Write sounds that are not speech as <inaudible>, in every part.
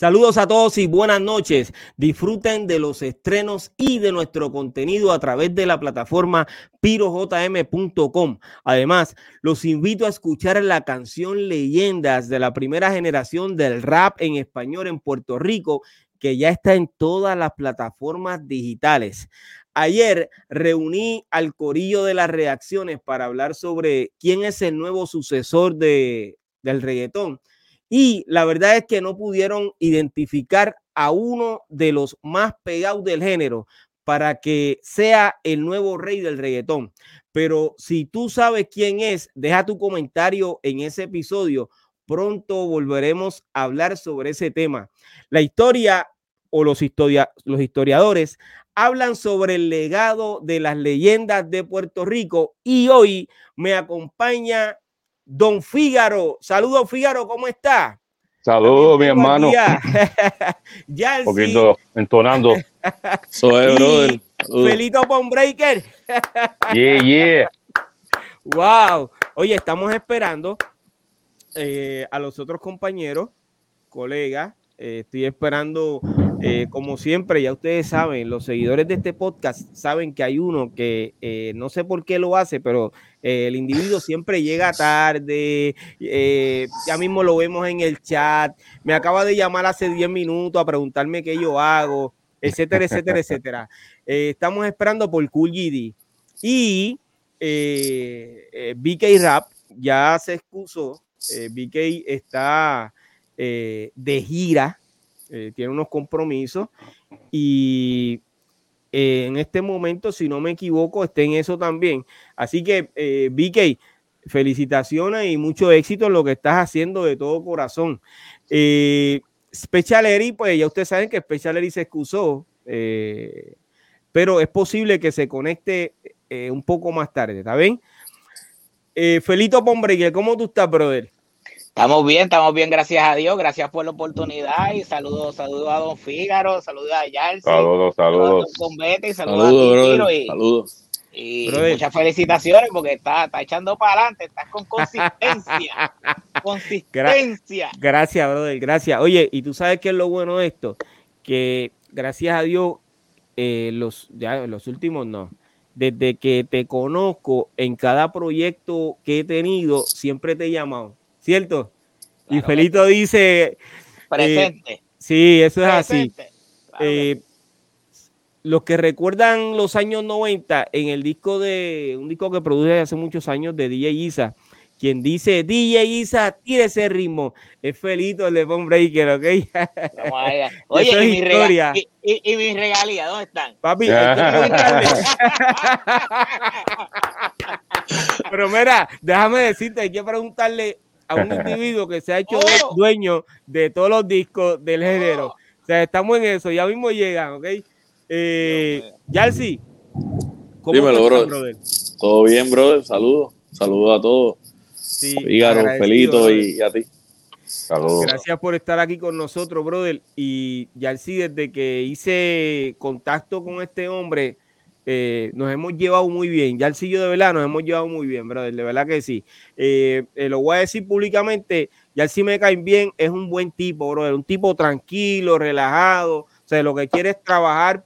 Saludos a todos y buenas noches. Disfruten de los estrenos y de nuestro contenido a través de la plataforma pirojm.com. Además, los invito a escuchar la canción Leyendas de la primera generación del rap en español en Puerto Rico, que ya está en todas las plataformas digitales. Ayer reuní al corillo de las reacciones para hablar sobre quién es el nuevo sucesor de, del reggaetón y la verdad es que no pudieron identificar a uno de los más pegados del género para que sea el nuevo rey del reggaetón. Pero si tú sabes quién es, deja tu comentario en ese episodio. Pronto volveremos a hablar sobre ese tema. La historia o los, los historiadores hablan sobre el legado de las leyendas de Puerto Rico y hoy me acompaña Don Fígaro. Saludos, Fígaro, ¿cómo está? Saludos, mi hermano. <laughs> ya Un poquito entonando. <laughs> Soy, brother. Felito Breaker. <laughs> yeah, yeah. Wow. Oye, estamos esperando eh, a los otros compañeros, colegas. Eh, estoy esperando eh, como siempre, ya ustedes saben, los seguidores de este podcast saben que hay uno que eh, no sé por qué lo hace, pero el individuo siempre llega tarde, ya mismo lo vemos en el chat, me acaba de llamar hace 10 minutos a preguntarme qué yo hago, etcétera, etcétera, etcétera. estamos esperando por Cool GD y BK Rap ya se excusó, BK está de gira eh, tiene unos compromisos y eh, en este momento, si no me equivoco, está en eso también. Así que, eh, felicitaciones y mucho éxito en lo que estás haciendo de todo corazón. Eh, Special Eri, pues ya ustedes saben que Special Eri se excusó, pero es posible que se conecte un poco más tarde, ¿está bien? Felito Pombregue, ¿cómo tú estás, brother? Estamos bien, estamos bien, gracias a Dios, gracias por la oportunidad y saludos, saludos a Don Fígaro, saludos a Yarsi, saludos, saludos, saludos, saludos, y saludos, y muchas felicitaciones porque está, está echando para adelante, estás con consistencia, <laughs> consistencia. gracias, brother, gracias. Oye, y tú sabes qué es lo bueno de esto, que gracias a Dios, eh, los, ya, los últimos no, desde que te conozco en cada proyecto que he tenido, siempre te he llamado ¿cierto? y Felito dice... Eh, Presente. sí, eso es así. Eh, los que recuerdan los años 90 en el disco de un disco que produce hace muchos años de DJ Isa, quien dice DJ Isa, tire ese ritmo, es Felito el de Bomb Breaker, ¿ok? <laughs> Oye, y, mi y, y, mis regalías, ¿dónde están? Papi, <laughs> <laughs> Pero mira, déjame decirte, hay que preguntarle a un <laughs> individuo que se ha hecho oh. dueño de todos los discos del género. Oh. O sea, estamos en eso, ya mismo llegan, ¿ok? Eh, Yalsi, ¿cómo Dímelo, brother? Todo bien, brother, saludos, saludos a todos. Sí, Felito y, a ti. Saludos. Gracias por estar aquí con nosotros, brother. Y Yalsi, desde que hice contacto con este hombre, eh, nos hemos llevado muy bien. Ya el sillo de verdad nos hemos llevado muy bien, brother. De verdad que sí. Eh, eh, lo voy a decir públicamente. Ya sí me caen bien. Es un buen tipo, brother. Un tipo tranquilo, relajado. O sea, lo que quiere es trabajar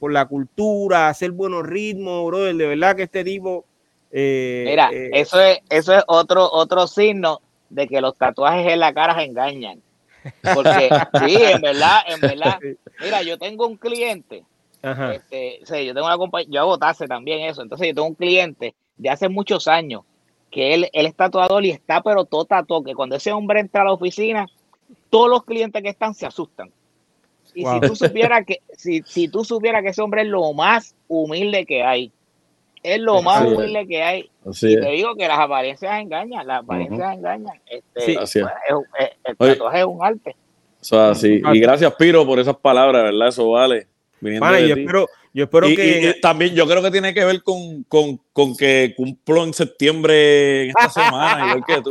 por la cultura, hacer buenos ritmos, brother. De verdad que este tipo. Mira, eso es, eso es otro, otro signo de que los tatuajes en la cara engañan. Porque sí, en verdad, en verdad. <laughs> Mira, yo tengo un cliente este, yo tengo una compañía, yo hago tase también eso. Entonces, yo tengo un cliente de hace muchos años que él, él es tatuador y está, pero todo tatuado. Que cuando ese hombre entra a la oficina, todos los clientes que están se asustan. Y si tú supieras <laughs> que, si, si tú supieras que ese hombre es lo más humilde que hay, es lo más humilde que hay. y te digo que las apariencias engañan, las apariencias engañan. Este, es. el tatuaje es un arte. así. Y gracias, Piro, por esas palabras, ¿verdad? Eso vale. Yo espero, yo espero que. también yo creo que tiene que ver con, con, con que cumplo en septiembre en esta <laughs> semana, igual que tú.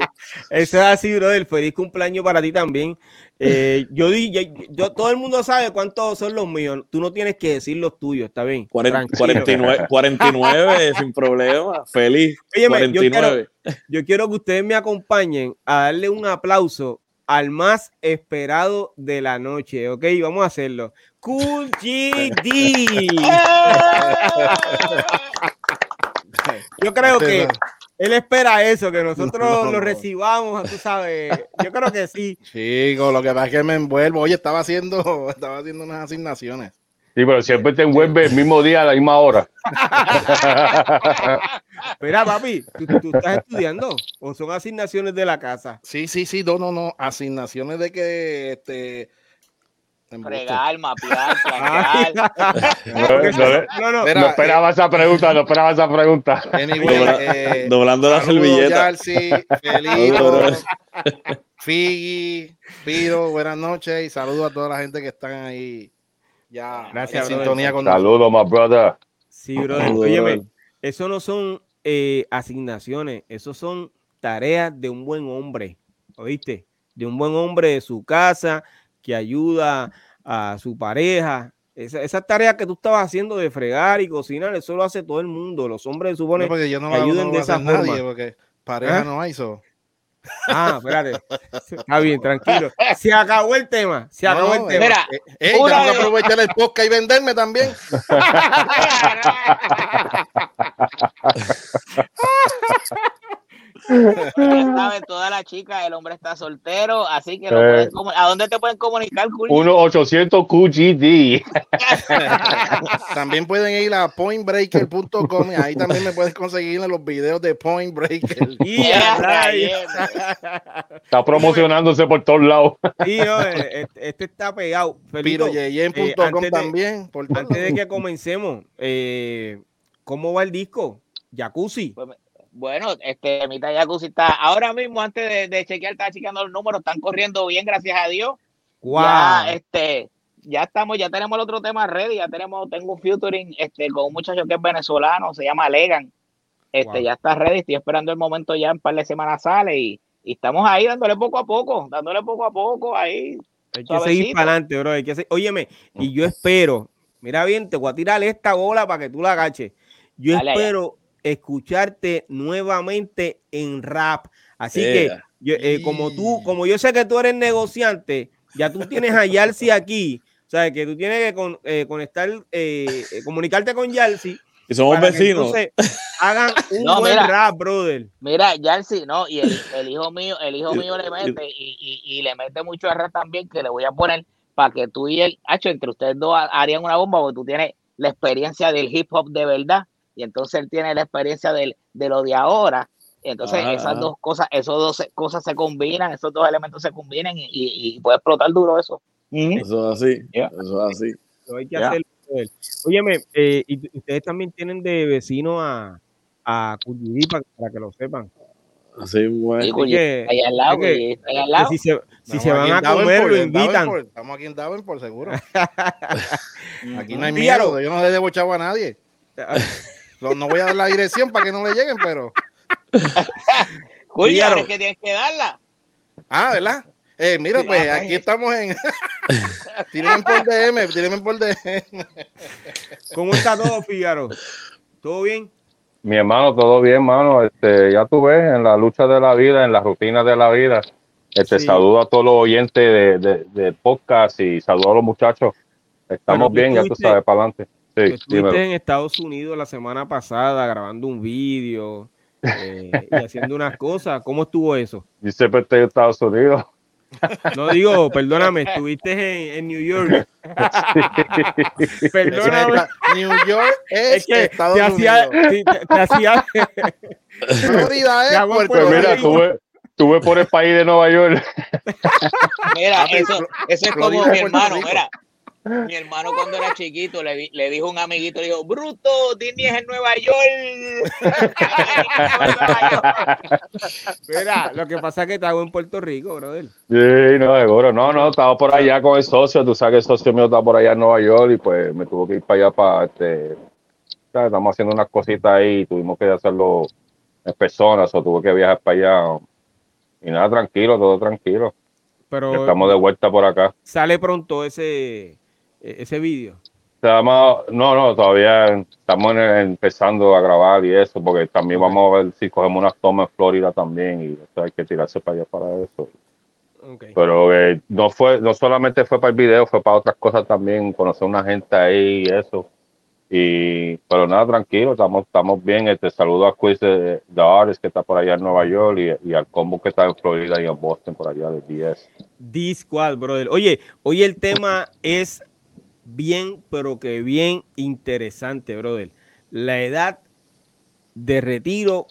Eso es así, brother. Feliz cumpleaños para ti también. Eh, <laughs> yo, yo, todo el mundo sabe cuántos son los míos. Tú no tienes que decir los tuyos, está bien. 49, 49 <laughs> sin problema. Feliz. 49. Yo, quiero, que ustedes me acompañen a darle un aplauso al más esperado de la noche, ¿ok? Vamos a hacerlo. Cool GD. <laughs> Yo creo que él espera eso, que nosotros lo recibamos, tú sabes. Yo creo que sí. Chico, lo que pasa es que me envuelvo. Oye, estaba haciendo, <laughs> estaba haciendo unas asignaciones. Sí, pero siempre te envuelve el mismo día a la misma hora. <laughs> Mira, papi, ¿tú, estás estudiando o son asignaciones de la casa? Sí, sí, sí, no, no, no. Asignaciones de que este Fregar, mapear, <laughs> plantear. no, no, no, no, esperaba esa pregunta, no esperaba esa pregunta. Eh, doblando la servilleta. Felito, Figi, Piro, buenas noches y saludos a toda la gente que están ahí ya Gracias, en sintonía con Saludos, my brother. Sí, brother. Óyeme, eso no son eh, asignaciones, eso son tareas de un buen hombre, ¿oíste? De un buen hombre de su casa, que ayuda a su pareja. Esa, esa, tarea que tú estabas haciendo de fregar y cocinar, eso lo hace todo el mundo. Los hombres supone no, yo no que ayuden de esa forma. Nadie porque pareja ¿Ah? no hay eso. Ah, espérate. <laughs> Está bien, tranquilo. Se acabó el tema. Se acabó el tema. Mira, eh, eh, ya a aprovechar el podcast y venderme también. <laughs> <laughs> <laughs> sabe toda la chica, el hombre está soltero, así que eh. ¿a dónde te pueden comunicar, 1-800-QGD. <laughs> también pueden ir a pointbreaker.com y ahí también me puedes conseguir los videos de Point Breaker. <laughs> está promocionándose por todos lados. Eh, este, está pegado. Piroyeyen.com eh, también. antes de que comencemos, ¿cómo va el disco? Jacuzzi. Pues bueno, este, mitad Jacuzzi está ahora mismo, antes de, chequear, está chequeando los números, están corriendo bien, gracias a Dios. Wow. Ya, este, ya estamos, ya tenemos el otro tema ready, ya tenemos, tengo un featuring este, con un muchacho que es venezolano, se llama Legan. Este, ya está ready, estoy esperando el momento ya en un par de semanas sale y, estamos ahí dándole poco a poco, dándole poco a poco ahí. Hay que seguir para adelante, bro. Hay que seguir. Óyeme, y yo espero, mira bien, te voy a tirar esta bola para que tú la agaches. Yo espero escucharte nuevamente en rap. Así que, eh, como tú, como yo sé que tú eres negociante, ya tú tienes a Yalsi aquí, o sea, que tú tienes que eh, conectar, eh, comunicarte con Yalsi. Y somos vecinos. hagan <laughs> un buen rap, brother. Mira, Yalsi, no, y el, hijo mío, el hijo mío le mete, y, y, le mete mucho a rap también, que le voy a poner para que tú y él, hecho entre ustedes dos harían una bomba, porque tú tienes la experiencia del hip hop de verdad y entonces él tiene la experiencia de, lo de ahora. entonces esas dos cosas, esas dos cosas se combinan, esos dos elementos se combinan y, puede explotar duro eso. Eso es así, eso es así. hay que hacerlo. Óyeme, eh, y ustedes también tienen de vecino a, a para, que lo sepan. Así, bueno. ahí al lado, que, ahí al lado. si se, si se van a comer, lo invitan. estamos aquí en por seguro. <laughs> aquí no hay miedo, yo no le debo chavo a nadie. <laughs> No, voy a dar la dirección para que no le lleguen, pero. <laughs> Oye, ahora es que tienes que darla. Ah, ¿verdad? Eh, mira, pues aquí estamos en. <laughs> tírenme por DM, tírenme por DM. <laughs> ¿Cómo está todo, Fígaro? ¿Todo bien? Mi hermano, todo bien, hermano. Este, ya tú ves, en la lucha de la vida, en la rutina de la vida. Este, Saludo a todos los oyentes de, de, podcast y saludo a los muchachos. Estamos bien, ya tú sabes, para adelante. Sí, estuviste en Estados Unidos la semana pasada grabando un vídeo eh, y haciendo unas cosas. ¿Cómo estuvo eso? Yo siempre estoy en Estados Unidos. No digo, perdóname, estuviste en, New York. Perdóname. New York es, que Estados te hacía, Unidos. Te, hacía. <laughs> Florida es Pues mira, tuve, tuve por el país de Nueva York. Mira, eso, eso es como mi hermano, mira Mi hermano cuando era chiquito le, le dijo a un amiguito, le dijo, Bruto, Disney es en Nueva York. <laughs> Mira, lo que pasa es que estaba en Puerto Rico, brother. Sí, no, seguro. No, no, estaba por allá con el socio. Tú sabes que el socio mío está por allá en Nueva York y pues me tuvo que ir para allá para este. Estamos haciendo unas cositas ahí y tuvimos que hacerlo en personas o tuve que viajar para allá. Y nada, tranquilo, todo tranquilo. Pero estamos de vuelta por acá. Sale pronto ese ese vídeo? No, no, todavía estamos empezando a grabar y eso, porque también vamos a ver si cogemos unas tomas en Florida también y hay que tirarse para allá para eso. Pero eh, no fue, no solamente fue para el video, fue para otras cosas también, conocer una gente ahí y eso. Y, pero nada, tranquilo, estamos, estamos bien. Este saludo a Quiz de, de que está por allá en Nueva York y, al combo que está en Florida y en Boston por allá de 10. Disqual, brother. Oye, hoy el tema es bien, pero que bien interesante, brother. La edad de retiro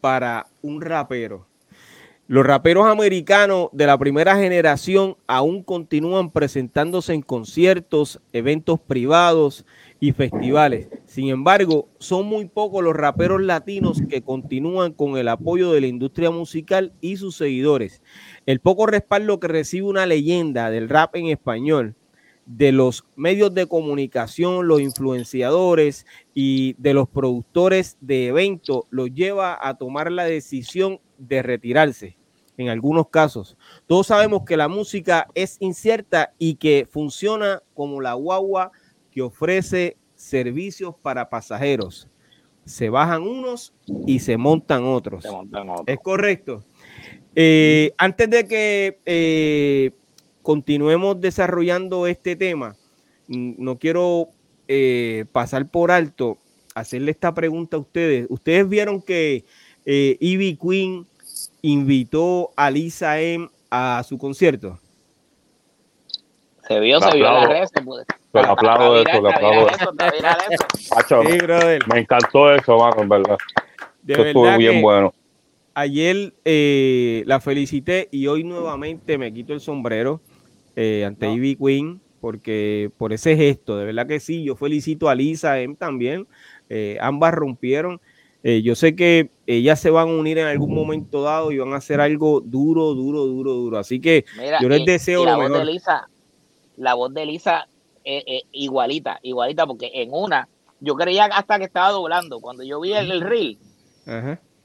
para un rapero. Los raperos americanos de la primera generación aún continúan presentándose en conciertos, eventos privados y festivales. Sin embargo, son muy pocos los raperos latinos que continúan con el apoyo de la industria musical y sus seguidores. El poco respaldo que recibe una leyenda del rap en español de los medios de comunicación, los influenciadores y de los productores de eventos los lleva a tomar la decisión de retirarse en algunos casos. Todos sabemos que la música es incierta y que funciona como la guagua que ofrece servicios para pasajeros. Se bajan unos y se montan otros. Es correcto. Eh, antes de que eh, continuemos desarrollando este tema, no quiero eh, pasar por alto, hacerle esta pregunta a ustedes. ¿Ustedes vieron que eh, Ivy Queen invitó a Lisa M a su concierto? Se vio, se vio la red. Se aplaudo de eso, aplaudo eso. me encantó eso, mano, en verdad. De estuvo bien bueno. Ayer eh, la felicité y hoy nuevamente me quito el sombrero eh, ante Ivy Queen, porque por ese gesto, de verdad que sí, yo felicito a Lisa M también, eh, ambas rompieron. Eh, yo sé que ellas se van a unir en algún momento dado y van a hacer algo duro, duro, duro, duro. Así que yo les deseo la lo voz mejor. De Lisa, la voz de Lisa igualita, igualita, porque en una, yo creía hasta que estaba doblando. Cuando yo vi el, reel,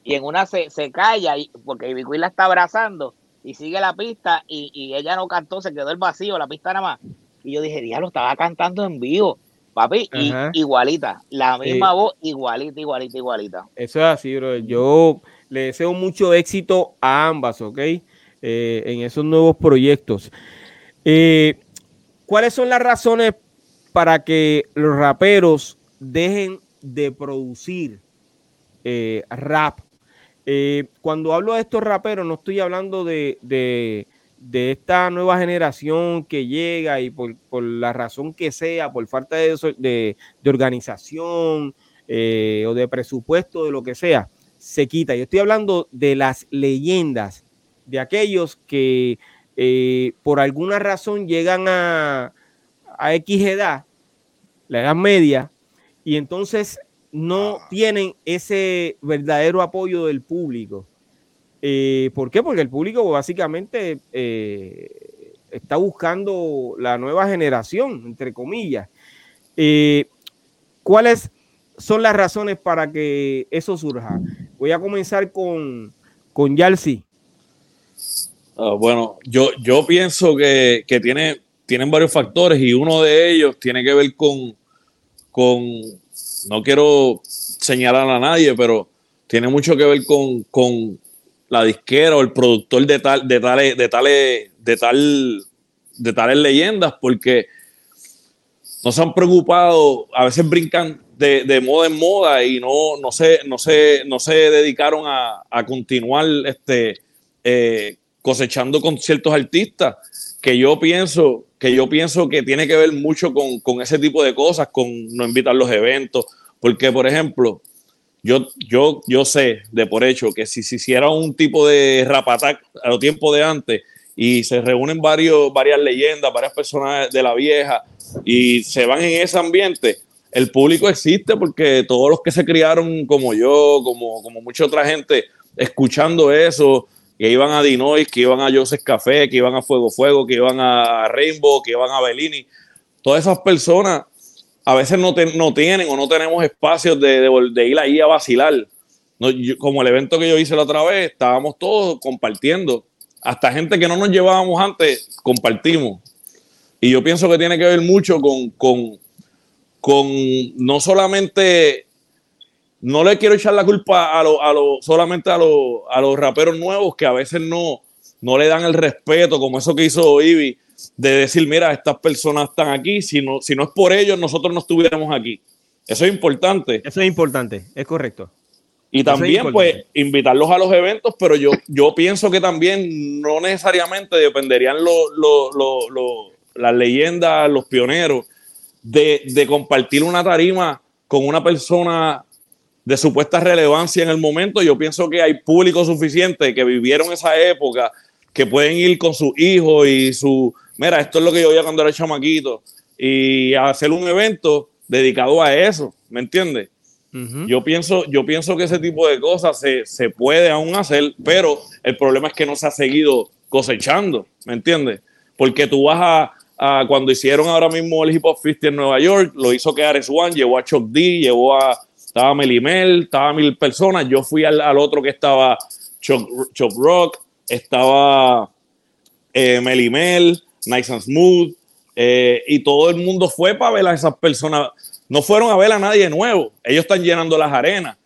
y en una se, se calla, porque Ivy Queen la está abrazando, y sigue la pista y, ella no cantó, se quedó el vacío, la pista nada más. Y yo dije, diablo, estaba cantando en vivo, papi, y igualita, la misma voz, igualita, igualita, igualita. Eso es así, bro. Yo le deseo mucho éxito a ambas, ¿ok? Eh, en esos nuevos proyectos. Eh, ¿Cuáles son las razones para que los raperos dejen de producir eh, rap eh, cuando hablo de estos raperos, no estoy hablando de, esta nueva generación que llega y por, la razón que sea, por falta de, organización eh, o de presupuesto, de lo que sea, se quita. Yo estoy hablando de las leyendas, de aquellos que eh, por alguna razón llegan a, a X edad, la edad media, y entonces no ah. tienen ese verdadero apoyo del público. Eh, ¿Por qué? Porque el público básicamente eh, está buscando la nueva generación, entre comillas. Eh, ¿Cuáles son las razones para que eso surja? Voy a comenzar con, con Yalsi. Ah, bueno, yo, yo pienso que, tiene, tienen varios factores y uno de ellos tiene que ver con, con no quiero señalar a nadie, pero tiene mucho que ver con, la disquera o el productor de tal, de tales, de tales, de tal, de tales leyendas, porque no se han preocupado, a veces brincan de, moda en moda y no, no, se, no, no se dedicaron a, continuar este, eh, cosechando con ciertos artistas que yo pienso que yo pienso que tiene que ver mucho con, ese tipo de cosas, con no invitar los eventos, porque por ejemplo, yo, yo, yo sé de por hecho que si se hiciera un tipo de rap attack a lo tiempo de antes y se reúnen varios, varias leyendas, varias personas de la vieja y se van en ese ambiente, el público existe porque todos los que se criaron como yo, como, como mucha otra gente, escuchando eso, que iban a Dinois, que iban a Joseph Café, que iban a Fuego Fuego, que iban a Rainbow, que iban a Bellini, todas esas personas a veces no, no tienen o no tenemos espacios de, de, ir ahí a vacilar. como el evento que yo hice la otra vez, estábamos todos compartiendo. Hasta gente que no nos llevábamos antes, compartimos. Y yo pienso que tiene que ver mucho con, con, con no solamente, no le quiero echar la culpa a, lo, a lo, solamente a, a los raperos nuevos que a veces no, no le dan el respeto, como eso que hizo Ivy, de decir, mira, estas personas están aquí, si no, si no es por ellos, nosotros no estuviéramos aquí. Eso es importante. Eso es importante, es correcto. Y también, pues, invitarlos a los eventos, pero yo, yo pienso que también no necesariamente dependerían las leyendas, los pioneros, de, de compartir una tarima con una persona de supuesta relevancia en el momento. Yo pienso que hay público suficiente que vivieron esa época, que pueden ir con sus hijos y su, mira, esto es lo que yo veía cuando era chamaquito, y hacer un evento dedicado a eso, ¿me entiendes? Yo pienso, yo pienso que ese tipo de cosas se, puede aún hacer, pero el problema es que no se ha seguido cosechando, ¿me entiendes? Porque tú vas a, cuando hicieron ahora mismo el Hip Hop 50 en Nueva York, lo hizo que Ares One, llevó a Chuck D, llevó a, estaba Melimel, estaba mil personas, yo fui al, otro que estaba Chuck, Rock, estaba eh, Melimel, Nice and Smooth, eh, y todo el mundo fue para ver a esas personas. No fueron a ver a nadie nuevo. Ellos están llenando las arenas,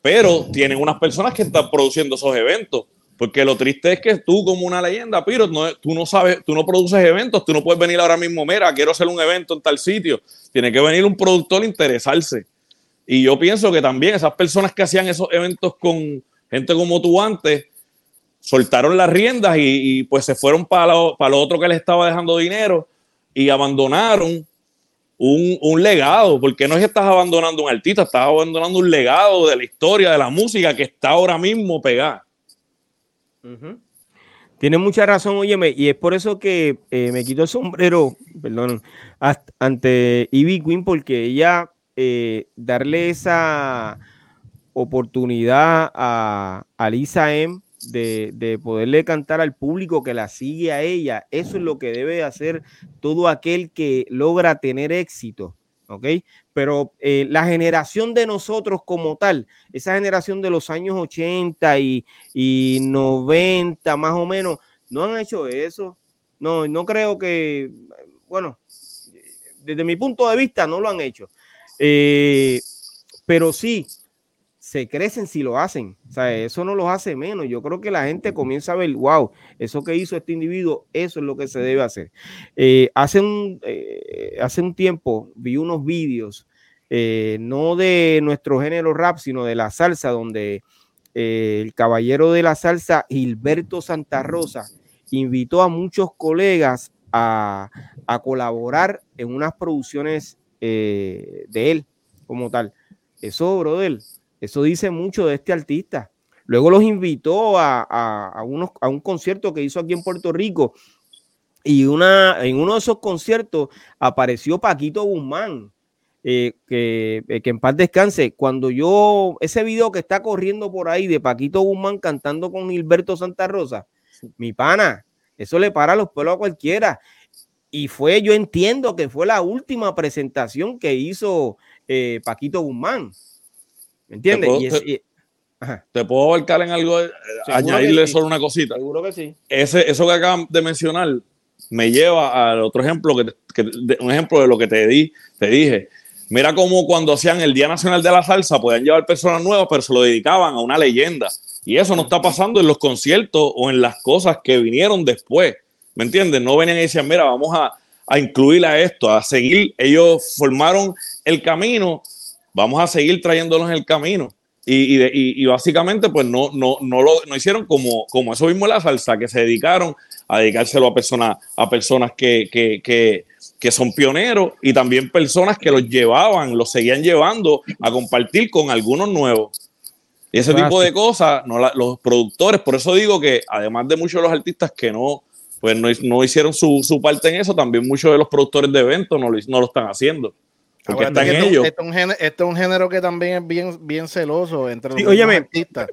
pero tienen unas personas que están produciendo esos eventos. Porque lo triste es que tú, como una leyenda, Piro, no, tú no sabes, tú no produces eventos, tú no puedes venir ahora mismo, mira, quiero hacer un evento en tal sitio. Tiene que venir un productor a interesarse. Y yo pienso que también esas personas que hacían esos eventos con gente como tú antes, soltaron las riendas y, pues se fueron para lo, para lo otro que les estaba dejando dinero y abandonaron un, legado, porque no es que estás abandonando un artista, estás abandonando un legado de la historia, de la música que está ahora mismo pegada. Tiene mucha razón, óyeme, y es por eso que eh, me quito el sombrero, perdón, ante Ivy Queen, porque ella eh, darle esa oportunidad a, a Lisa M de, poderle cantar al público que la sigue a ella. Eso es lo que debe hacer todo aquel que logra tener éxito. ¿ok? Pero eh, la generación de nosotros como tal, esa generación de los años 80 y, y 90 más o menos, no han hecho eso. No, no creo que, bueno, desde mi punto de vista no lo han hecho. Eh, pero sí, se crecen si lo hacen. O sea, eso no los hace menos. Yo creo que la gente comienza a ver, wow, eso que hizo este individuo, eso es lo que se debe hacer. Eh, hace, un, eh, hace un tiempo vi unos vídeos, no de nuestro género rap, sino de la salsa, donde el caballero de la salsa, Gilberto Santa Rosa, invitó a muchos colegas a, a colaborar en unas producciones de él como tal. Eso, brother, eso dice mucho de este artista. Luego los invitó a, unos, a un concierto que hizo aquí en Puerto Rico y una, en uno de esos conciertos apareció Paquito Guzmán, eh, que, eh, que, en paz descanse. Cuando yo, ese video que está corriendo por ahí de Paquito Guzmán cantando con Gilberto Santa Rosa, mi pana, eso le para los pelos a cualquiera. Y fue, yo entiendo que fue la última presentación que hizo eh, Paquito Guzmán. ¿Me entiendes? ¿Te, puedo abarcar en algo? Eh, añadirle solo una cosita. Seguro que sí. Ese, eso que acaban de mencionar me lleva al otro ejemplo, que, un ejemplo de lo que te, di, te dije. Mira cómo cuando hacían el Día Nacional de la Salsa podían llevar personas nuevas, pero se lo dedicaban a una leyenda. Y eso no está pasando en los conciertos o en las cosas que vinieron después. ¿Me entiendes? No venían y decían, mira, vamos a, a incluir a esto, a seguir. Ellos formaron el camino vamos a seguir trayéndolos en el camino. Y, básicamente, pues no, no, no lo no hicieron como, como eso mismo la salsa, que se dedicaron a dedicárselo a personas, a personas que, que, son pioneros y también personas que los llevaban, los seguían llevando a compartir con algunos nuevos. Y ese tipo de cosas, no los productores, por eso digo que además de muchos de los artistas que no, pues no, no hicieron su, su, parte en eso. También muchos de los productores de eventos no lo, no lo están haciendo. Porque están esto, ellos. Esto, es un género que también es bien, bien celoso entre los sí, óyeme,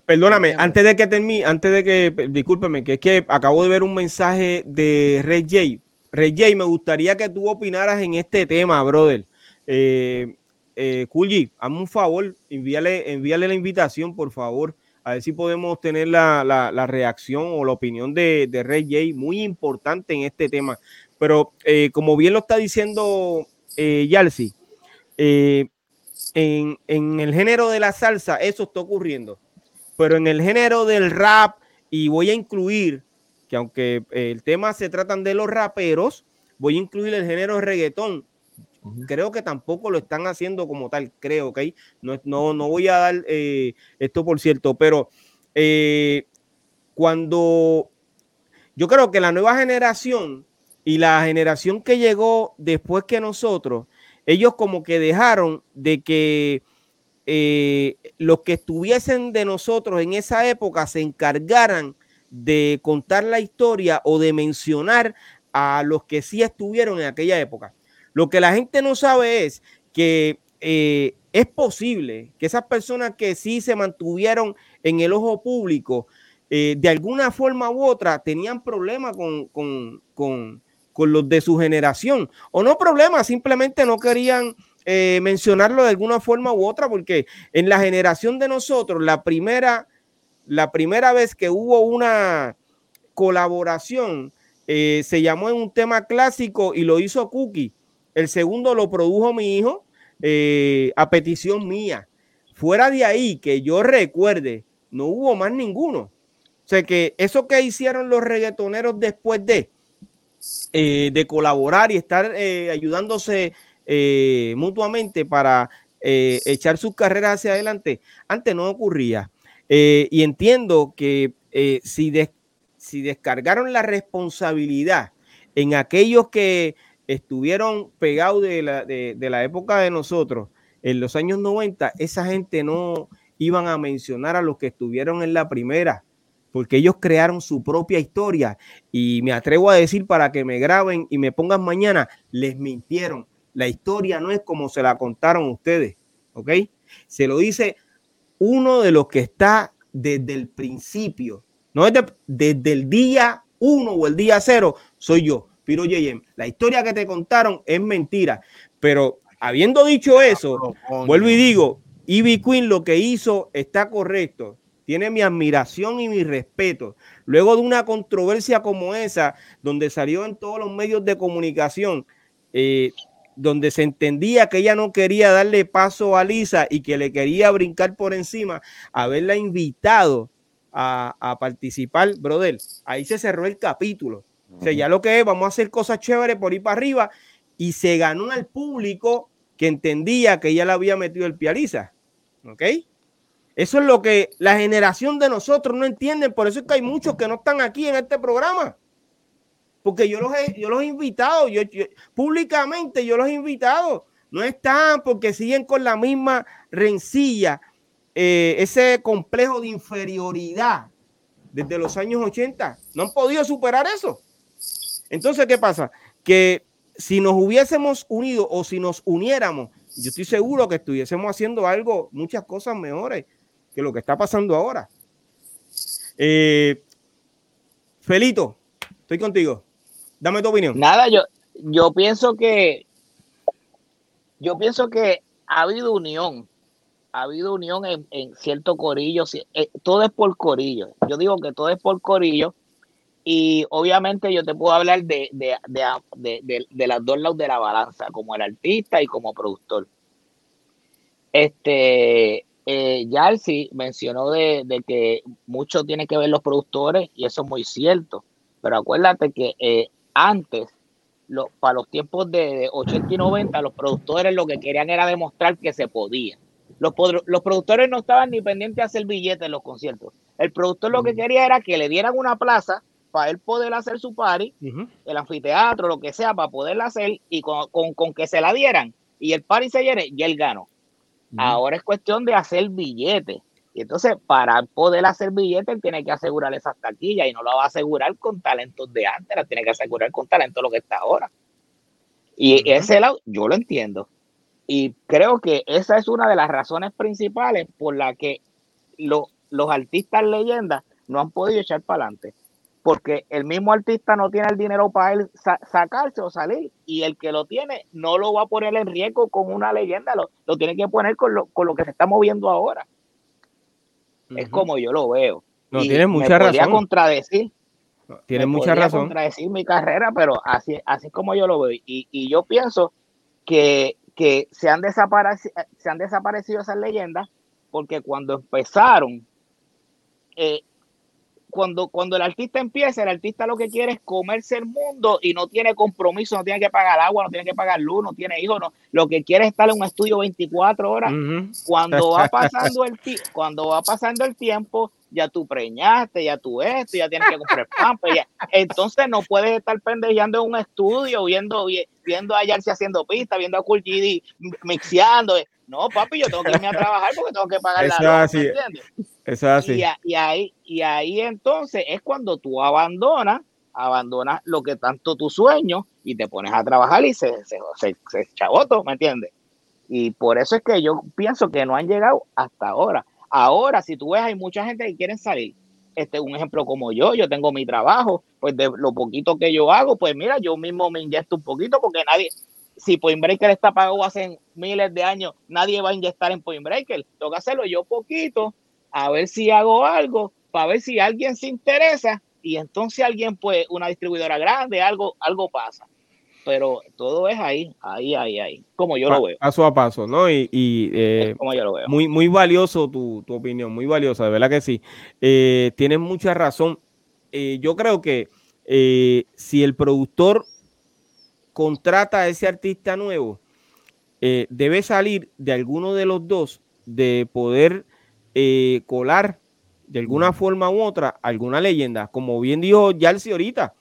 Perdóname, antes de que termine, antes de que, discúlpeme, que es que acabo de ver un mensaje de Red J. Red J, me gustaría que tú opinaras en este tema, brother. Eh, eh, Kulji, hazme un favor, envíale, envíale la invitación, por favor a ver si podemos tener la, la, reacción o la opinión de, de Ray J, muy importante en este tema. Pero eh, como bien lo está diciendo eh, Yalsi, eh, en, en, el género de la salsa eso está ocurriendo, pero en el género del rap, y voy a incluir, que aunque el tema se tratan de los raperos, voy a incluir el género reggaetón, Creo que tampoco lo están haciendo como tal, creo, ¿ok? No, no, no voy a dar eh, esto por cierto, pero eh, cuando yo creo que la nueva generación y la generación que llegó después que nosotros, ellos como que dejaron de que eh, los que estuviesen de nosotros en esa época se encargaran de contar la historia o de mencionar a los que sí estuvieron en aquella época. Lo que la gente no sabe es que eh, es posible que esas personas que sí se mantuvieron en el ojo público, eh, de alguna forma u otra, tenían problemas con, los de su generación. O no problemas, simplemente no querían eh, mencionarlo de alguna forma u otra, porque en la generación de nosotros, la primera, la primera vez que hubo una colaboración, se llamó en un tema clásico y lo hizo Cookie. El segundo lo produjo mi hijo eh, a petición mía. Fuera de ahí, que yo recuerde, no hubo más ninguno. O sea que eso que hicieron los reggaetoneros después de, eh, de colaborar y estar eh, ayudándose mutuamente para echar sus carreras hacia adelante, antes no ocurría. y entiendo que si, si descargaron la responsabilidad en aquellos que estuvieron pegados de la, de, la época de nosotros, en los años 90, esa gente no iban a mencionar a los que estuvieron en la primera, porque ellos crearon su propia historia. Y me atrevo a decir para que me graben y me pongan mañana, les mintieron. La historia no es como se la contaron ustedes, ¿ok? Se lo dice uno de los que está desde el principio, no desde, desde el día uno o el día cero, soy yo. Piro Yeyem, la historia que te contaron es mentira. Pero habiendo dicho eso, vuelvo y digo, Ivy Queen lo que hizo está correcto. Tiene mi admiración y mi respeto. Luego de una controversia como esa, donde salió en todos los medios de comunicación, eh, donde se entendía que ella no quería darle paso a Lisa y que le quería brincar por encima, haberla invitado a, a participar, brother, ahí se cerró el capítulo. O sea, ya lo que es, vamos a hacer cosas chéveres por ir para arriba. Y se ganó al público que entendía que ella le había metido el pializa. ¿Ok? Eso es lo que la generación de nosotros no entienden. Por eso es que hay muchos que no están aquí en este programa. Porque yo los he, yo los he invitado, yo, públicamente yo los he invitado. No están porque siguen con la misma rencilla, eh, ese complejo de inferioridad desde los años 80. No han podido superar eso. Entonces, ¿qué pasa? Que si nos hubiésemos unido o si nos uniéramos, yo estoy seguro que estuviésemos haciendo algo, muchas cosas mejores que lo que está pasando ahora. Eh, Felito, estoy contigo. Dame tu opinión. Nada, yo, yo pienso que yo pienso que ha habido unión, ha habido unión en, en cierto corillo, eh, todo es por corillo. Yo digo que todo es por corillo y obviamente yo te puedo hablar de, de, de, de, las dos lados de la balanza, como el artista y como productor. Este, eh, mencionó de, que mucho tiene que ver los productores y eso es muy cierto. Pero acuérdate que eh, antes, lo, para los tiempos de 80 y 90, los productores lo que querían era demostrar que se podía. Los, los productores no estaban ni pendientes de hacer billetes en los conciertos. El productor lo que quería era que le dieran una plaza para él poder hacer su party, el anfiteatro, lo que sea, para poderla hacer y con, que se la dieran y el party se llene, y él ganó. Ahora es cuestión de hacer billetes. Y entonces, para poder hacer billetes, tiene que asegurar esas taquillas y no la va a asegurar con talentos de antes, la tiene que asegurar con talento lo que está ahora. Y ese lado, yo lo entiendo. Y creo que esa es una de las razones principales por la que los artistas leyendas no han podido echar para adelante. Porque el mismo artista no tiene el dinero para él sacarse o salir. Y el que lo tiene no lo va a poner en riesgo con una leyenda, lo, lo tiene que poner con lo, con lo que se está moviendo ahora. Es como yo lo veo. No, tienes mucha me razón. contradecir. tienes mucha razón. contradecir mi carrera, pero así, así como yo lo veo. Y, y yo pienso que, que se, han desaparecido, se han desaparecido esas leyendas porque cuando empezaron, eh, cuando, cuando el artista empieza, el artista lo que quiere es comerse el mundo y no tiene compromiso, no tiene que pagar agua, no tiene que pagar luz, no tiene hijos, no. Lo que quiere es estar en un estudio 24 horas. Cuando <laughs> va pasando el cuando va pasando el tiempo, ya tú preñaste, ya tú esto, ya tienes que comprar pan, pues entonces no puedes estar pendejeando en un estudio, viendo, viendo a Yarsi haciendo pista, viendo a Cool GD mixeando. No, papi, yo tengo que irme a trabajar porque tengo que pagar Eso la así. Eso así. Y, ahí, y ahí entonces es cuando tú abandonas, abandonas lo que tanto tu sueño y te pones a trabajar y se, se, se, se chaboto, ¿me entiendes? Y por eso es que yo pienso que no han llegado hasta ahora. Ahora, si tú ves, hay mucha gente que quiere salir. Este, un ejemplo como yo, yo tengo mi trabajo, pues de lo poquito que yo hago, pues mira, yo mismo me inyecto un poquito porque nadie, si Point Breaker está pagado hace miles de años, nadie va a inyectar en Point Breaker. Tengo que hacerlo yo poquito, a ver si hago algo, para ver si alguien se interesa y entonces alguien, pues, una distribuidora grande, algo, algo pasa pero todo es ahí, ahí, ahí, ahí, como yo lo veo. Paso a paso, ¿no? Y, eh, como yo lo veo. Muy, muy valioso tu, opinión, muy valiosa, de verdad que sí. Eh, tienes mucha razón. Eh, yo creo que si el productor contrata a ese artista nuevo, debe salir de alguno de los dos de poder colar de alguna forma u otra alguna leyenda, como bien dijo Yalsi ahorita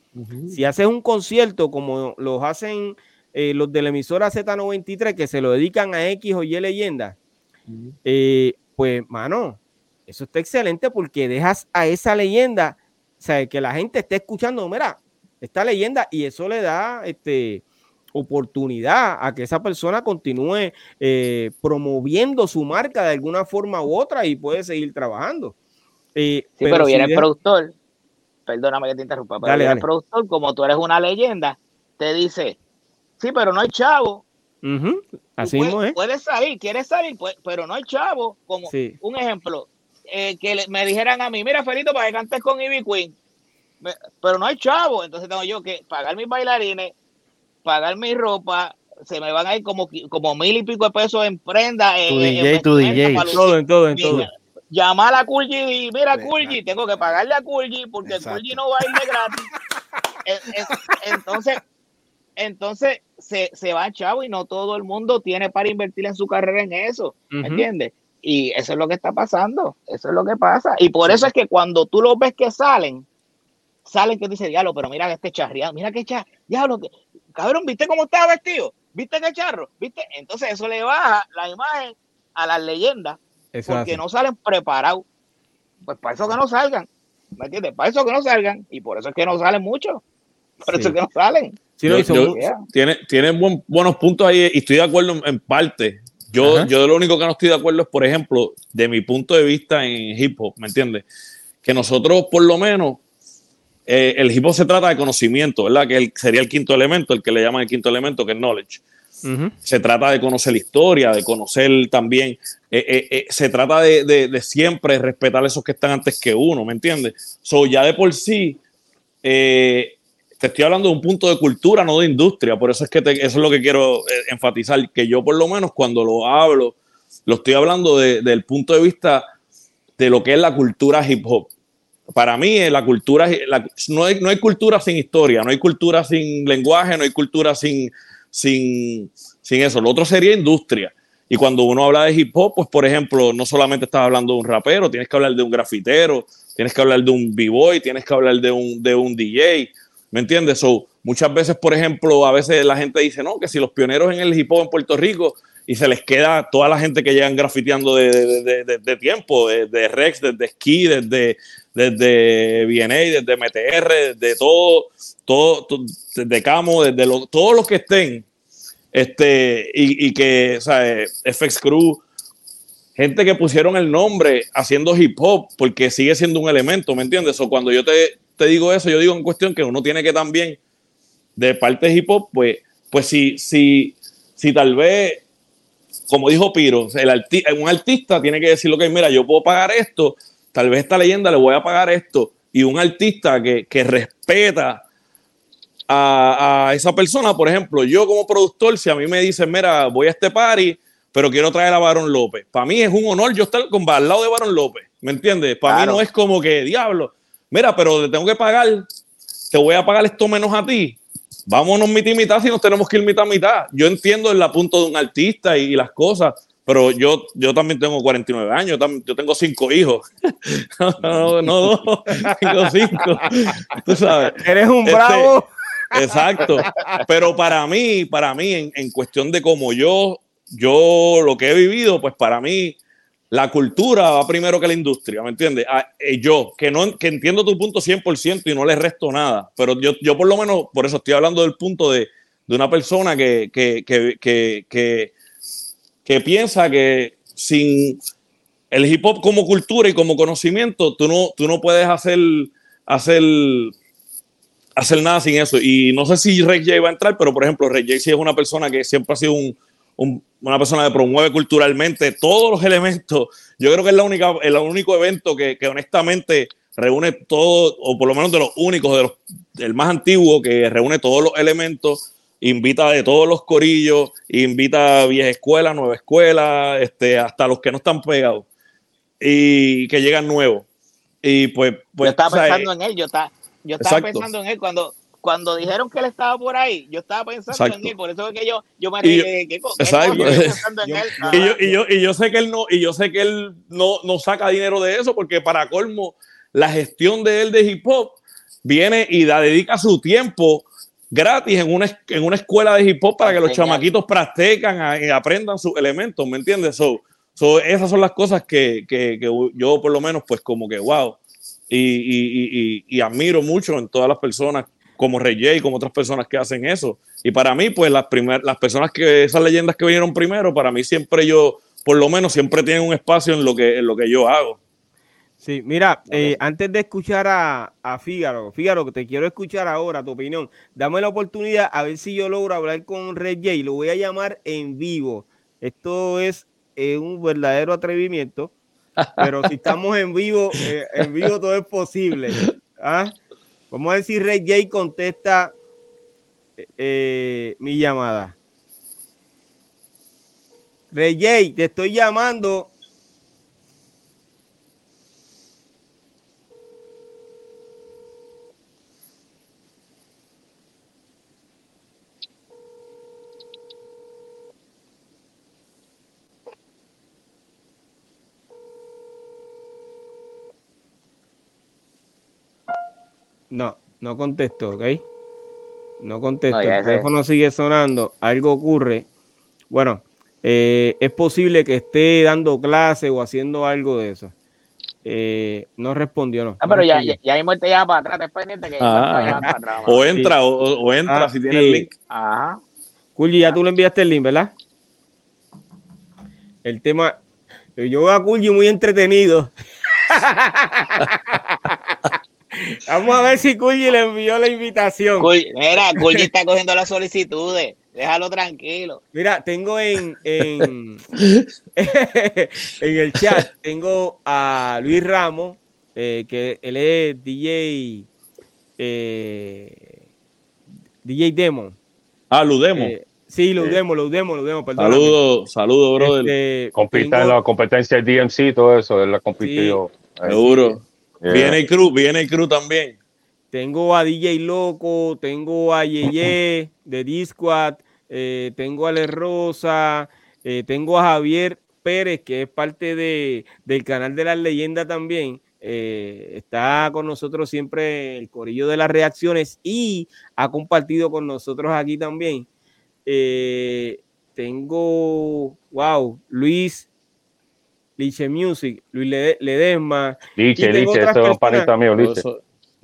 si haces un concierto como los hacen eh, los de la emisora Z93 que se lo dedican a X o Y leyenda, eh, pues, mano, eso está excelente porque dejas a esa leyenda, o sea, que la gente esté escuchando, mira, esta leyenda y eso le da este, oportunidad a que esa persona continúe eh, promoviendo su marca de alguna forma u otra y puede seguir trabajando. sí, pero, viene el productor perdóname que te interrumpa, pero el productor, como tú eres una leyenda, te dice, sí, pero no hay chavo. Así mismo es. Puedes salir, quieres salir, pues, pero no hay chavo. Como un ejemplo, eh, que me dijeran a mí, mira, Felito, para que cantes con Ivy Queen, pero no hay chavo, entonces tengo yo que pagar mis bailarines, pagar mi ropa, se me van a ir como, como mil y pico de pesos en prenda. Tu DJ, tu DJ, todo, en todo, en todo llamar a Kulji y mira Kulji, tengo que pagarle a Kulji porque Kulji no va a irme gratis. <laughs> entonces, entonces se, se va chavo y no todo el mundo tiene para invertir en su carrera en eso, ¿me entiendes? Y eso es lo que está pasando, eso es lo que pasa. Y por eso es que cuando tú los ves que salen, salen que dice, diablo, pero mira este charreado, mira que charro, diablo, que, cabrón, ¿viste cómo estaba vestido? ¿Viste qué charro? ¿Viste? Entonces eso le baja la imagen a las leyendas porque no salen preparados. Pues para eso que no salgan. ¿Me entiendes? Para eso que no salgan. Y por eso es que no salen mucho. Por eso es que no salen. tiene, tiene buenos puntos ahí y estoy de acuerdo en, parte. Yo, yo lo único que no estoy de acuerdo es, por ejemplo, de mi punto de vista en hip hop, ¿me entiendes? Que nosotros, por lo menos, eh, el hip hop se trata de conocimiento, ¿verdad? Que sería el quinto elemento, el que le llaman el quinto elemento, que es knowledge. Se trata de conocer la historia, de conocer también, eh, eh, se trata de, siempre respetar a esos que están antes que uno, ¿me entiendes? So, ya de por sí, te estoy hablando de un punto de cultura, no de industria, por eso es que eso es lo que quiero enfatizar, que yo por lo menos cuando lo hablo, lo estoy hablando del punto de vista de lo que es la cultura hip hop. Para mí, la cultura, no, hay, no hay cultura sin historia, no hay cultura sin lenguaje, no hay cultura sin, sin, sin eso. Lo otro sería industria. Y cuando uno habla de hip hop, pues por ejemplo, no solamente estás hablando de un rapero, tienes que hablar de un grafitero, tienes que hablar de un b-boy, tienes que hablar de un, de un DJ, ¿me entiendes? So, muchas veces, por ejemplo, a veces la gente dice, no, que si los pioneros en el hip hop en Puerto Rico y se les queda toda la gente que llegan grafiteando de, tiempo, de, Rex, desde Ski, desde, desde BNA, desde MTR, desde todo, todo, desde Camo, desde todos los que estén, este, y, que, o sea, FX Crew, gente que pusieron el nombre haciendo hip hop, porque sigue siendo un elemento, ¿me entiendes? O cuando yo te, te digo eso, yo digo en cuestión que uno tiene que también, de parte de hip hop, pues, pues si, si, si tal vez como dijo Piro, el un artista tiene que decir, que mira, yo puedo pagar esto, tal vez esta leyenda le voy a pagar esto, y un artista que, respeta a, esa persona, por ejemplo, yo como productor, si a mí me dicen, mira, voy a este party, pero quiero traer a Barón López, para mí es un honor yo estar con, al lado de Barón López, ¿me entiendes? Para mí no es como que, diablo, mira, pero te tengo que pagar, te voy a pagar esto menos a ti, vámonos mitad y mitad si nos tenemos que ir mitad y mitad. Yo entiendo el apunto de un artista y, las cosas, pero yo, yo también tengo 49 años, yo, tengo cinco hijos. <laughs> no, no, dos, tengo cinco. Tú sabes. Eres un este, bravo. Exacto. Pero para mí, para mí, en, en cuestión de cómo yo, yo lo que he vivido, pues para mí, la cultura va primero que la industria, ¿me entiendes? Ah, eh, yo, que, no, que entiendo tu punto 100% y no le resto nada, pero yo, yo por lo menos, por eso estoy hablando del punto de, una persona que, que, piensa que sin el hip hop como cultura y como conocimiento, tú no, tú no puedes hacer, hacer, hacer nada sin eso. Y no sé si Ray J va a entrar, pero por ejemplo, Ray J sí es una persona que siempre ha sido un, una persona que promueve culturalmente todos los elementos. Yo creo que es la única, el único evento que, honestamente reúne todo, o por lo menos de los únicos, de los, el más antiguo, que reúne todos los elementos, invita de todos los corillos, invita a vieja escuela, nueva escuela, este, hasta los que no están pegados y que llegan nuevos. Y pues, pues yo estaba pensando en él, yo estaba, yo estaba pensando en él cuando cuando dijeron que él estaba por ahí, yo estaba pensando en él, por eso es que yo, yo me de que Exacto. <laughs> y, yo, y, yo, y yo sé que él no, y yo sé que él no, no saca dinero de eso, porque para colmo, la gestión de él de hip hop viene y da, dedica su tiempo gratis en una, en una escuela de hip hop para que los chamaquitos practican y aprendan sus elementos, ¿me entiendes? So, so, esas son las cosas que, que, que, yo por lo menos pues como que wow y, y, y, admiro mucho en todas las personas como Rey J, como otras personas que hacen eso. Y para mí, pues las, primeras las personas que, esas leyendas que vinieron primero, para mí siempre yo, por lo menos siempre tienen un espacio en lo que, en lo que yo hago. Sí, mira, eh, antes de escuchar a, a Fígaro, Fígaro, te quiero escuchar ahora, tu opinión, dame la oportunidad a ver si yo logro hablar con Rey J, lo voy a llamar en vivo. Esto es eh, un verdadero atrevimiento, pero si <laughs> estamos en vivo, eh, en vivo todo es posible. ¿Ah? Vamos a decir, Rey J contesta mi llamada. Rey J, te estoy llamando. No, no contesto, ¿ok? No contesto. el teléfono sigue sonando. Algo ocurre. Bueno, eh, es posible que esté dando clase o haciendo algo de eso. Eh, no respondió, no. Ah, pero ya, ya, ya mismo te llama para atrás, pendiente que ah, para atrás, o entra, o, entra ah, si tiene el link. Ajá. Kulji, ya tú le enviaste el link, ¿verdad? El tema. Yo veo a Kulji muy entretenido. <laughs> Vamos a ver si Culli le envió la invitación. mira, Culli está cogiendo las solicitudes. Déjalo tranquilo. Mira, tengo en, en, <laughs> en el chat, tengo a Luis Ramos, eh, que él es DJ, eh, DJ Demo. Ah, Ludemo. Eh, sí, Ludemo, Ludemo, Ludemo, perdón. Saludos, saludos, brother. Este, Compita en la competencia de DMC, todo eso, él la compitió. Seguro. Viene el crew, viene el crew también. Tengo a DJ Loco, tengo a Yeye de Discord, eh, tengo a Le Rosa, eh, tengo a Javier Pérez, que es parte de, del canal de las leyendas también. eh, está con nosotros siempre el corillo de las reacciones y ha compartido con nosotros aquí también. Eh, tengo, wow, Luis Liche Music, Luis Ledesma. Liche, Liche, eso es un mío, Liche.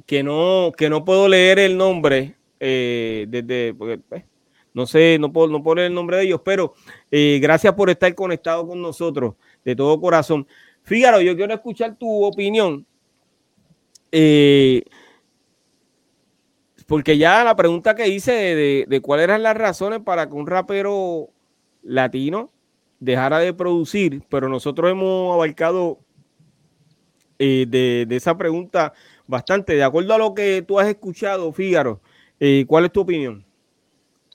Que no, que no puedo leer el nombre eh, desde, porque, pues, no sé, no puedo, no puedo leer el nombre de ellos, pero eh, gracias por estar conectado con nosotros de todo corazón. Fíjate, yo quiero escuchar tu opinión. Eh, porque ya la pregunta que hice de, de, cuáles eran las razones para que un rapero latino dejara de producir, pero nosotros hemos abarcado eh, de, esa pregunta bastante. De acuerdo a lo que tú has escuchado, Fígaro, eh, ¿cuál es tu opinión?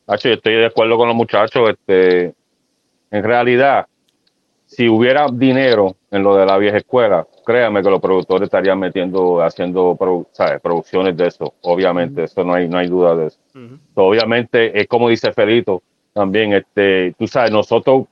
estoy de acuerdo con los muchachos. Este, en realidad, si hubiera dinero en lo de la vieja escuela, créame que los productores estarían metiendo, haciendo producciones de eso. Obviamente, eso no hay, no hay duda de eso. obviamente, es como dice Felito también, este, tú sabes, nosotros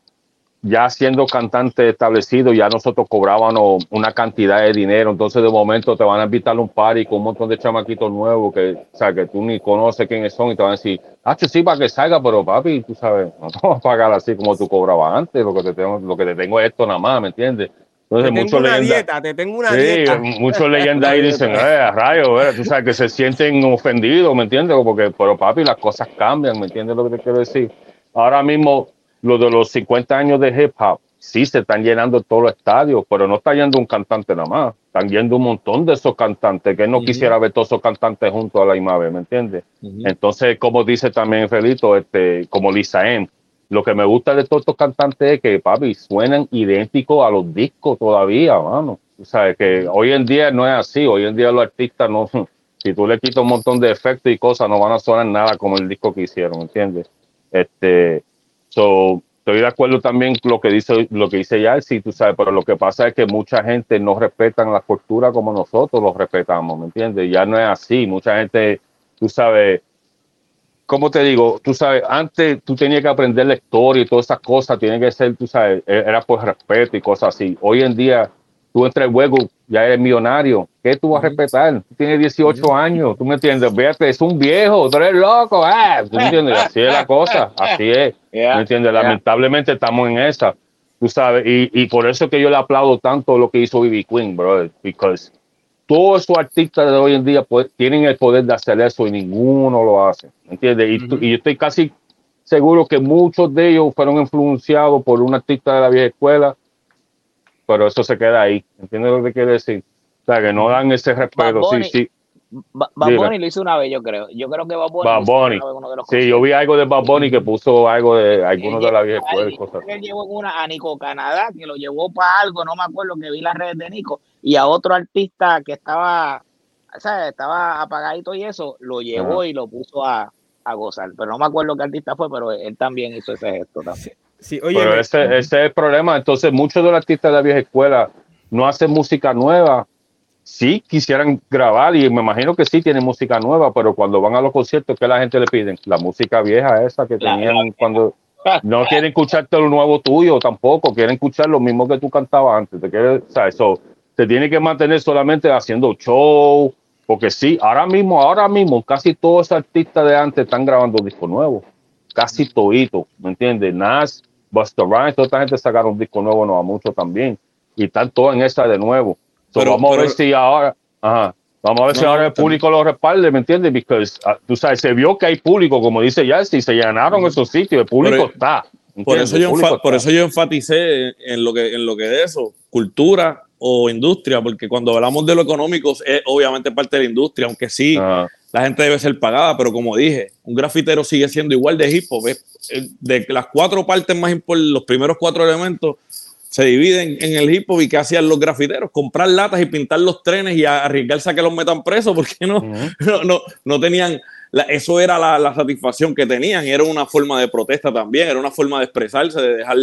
ya siendo cantante establecido, ya nosotros cobrábamos una cantidad de dinero, entonces de momento te van a invitar a un party con un montón de chamaquitos nuevos que, o sea, que tú ni conoces quiénes son y te van a decir, ah, sí, para que salga, pero papi, tú sabes, no te vamos a pagar así como tú cobrabas antes, lo que te tengo, lo que te tengo es esto nada más, ¿me entiendes? Entonces, te tengo una dieta, te tengo una sí, muchos leyendas ahí dicen, eh, rayo, eh, tú sabes que se sienten ofendidos, ¿me entiendes? Porque, pero papi, las cosas cambian, ¿me entiendes lo que te quiero decir? Ahora mismo, lo de los 50 años de hip hop, sí se están llenando todos los estadios, pero no está yendo un cantante nada más, están yendo un montón de esos cantantes, que no quisiera ver todos esos cantantes juntos a la IMAVE, ¿me entiendes? Entonces, como dice también Felito, este, como Lisa M, lo que me gusta de todos estos cantantes es que, papi, suenan idénticos a los discos todavía, mano. O sea, que hoy en día no es así, hoy en día los artistas no, <laughs> si tú le quitas un montón de efectos y cosas, no van a sonar nada como el disco que hicieron, ¿entiendes? Este, So, estoy de acuerdo también con lo que dice lo que dice ya sí tú sabes pero lo que pasa es que mucha gente no respetan la cultura como nosotros los respetamos me entiendes ya no es así mucha gente tú sabes ¿cómo te digo? Tú sabes, antes tú tenías que aprender la historia y todas esas cosas, tiene que ser, tú sabes, e-, era por respeto y cosas así. Hoy en día tú entras el juego, ya eres millonario. ¿Qué tú vas a respetar? Tú tienes 18 años, tú me entiendes. Véate, es un viejo, tú eres loco. Ah, ¿tú me entiendes? Así es la cosa, así es. ¿Me entiendes? Lamentablemente estamos en esa, tú sabes. Y, y por eso que yo le aplaudo tanto lo que hizo Bibi Queen, brother. Because todos esos artistas de hoy en día pues, tienen el poder de hacer eso y ninguno lo hace. ¿Me entiendes? Y, y yo estoy casi seguro que muchos de ellos fueron influenciados por un artista de la vieja escuela pero eso se queda ahí. ¿Entiendes lo que quiere decir? O sea, que no dan ese respeto. sí, sí. Bad Bunny lo hizo una vez, yo creo. Yo creo que Bad Bunny. sí, yo vi algo de Bad Bunny que puso algo de algunos de la vieja escuela. Él llevó una a Nico Canadá, que lo llevó para algo, no me acuerdo, que vi las redes de Nico, y a otro artista que estaba, o sea, estaba apagadito y eso, lo llevó y lo puso a, a gozar. Pero no me acuerdo qué artista fue, pero él también hizo ese gesto también. Sí, oye, Pero ese, es el problema. Entonces, muchos de los artistas de la vieja escuela no hacen música nueva. Sí quisieran grabar y me imagino que sí tienen música nueva, pero cuando van a los conciertos, ¿qué la gente le piden? La música vieja esa que tenían cuando... No quieren escucharte lo nuevo tuyo tampoco, quieren escuchar lo mismo que tú cantabas antes. Te quiere, o sea, eso te tiene que mantener solamente haciendo show, porque sí, ahora mismo, ahora mismo, casi todos los artistas de antes están grabando discos nuevos casi todito, ¿me entiendes? Nas, Buster Rhymes, toda esta gente sacaron un disco nuevo, no a mucho también, y están todos en esa de nuevo. Pero, vamos a ver si ahora, ajá, vamos a ver si ahora el público lo respalde, ¿me entiendes? Porque ah, tú sabes, se vio que hay público, como dice Jesse, se llenaron esos sitios, el público está. Por eso, yo por eso yo enfaticé en lo que en lo que de eso, cultura o industria, porque cuando hablamos de lo económico es obviamente parte de la industria, aunque sí, la gente debe ser pagada, pero como dije, un grafitero sigue siendo igual de hip hop. De las cuatro partes más importantes, los primeros cuatro elementos se dividen en el hip hop y qué hacían los grafiteros, comprar latas y pintar los trenes y arriesgarse a que los metan presos, porque no, <laughs> no, no, tenían, eso era la, satisfacción que tenían y era una forma de protesta también, era una forma de expresarse, de dejar,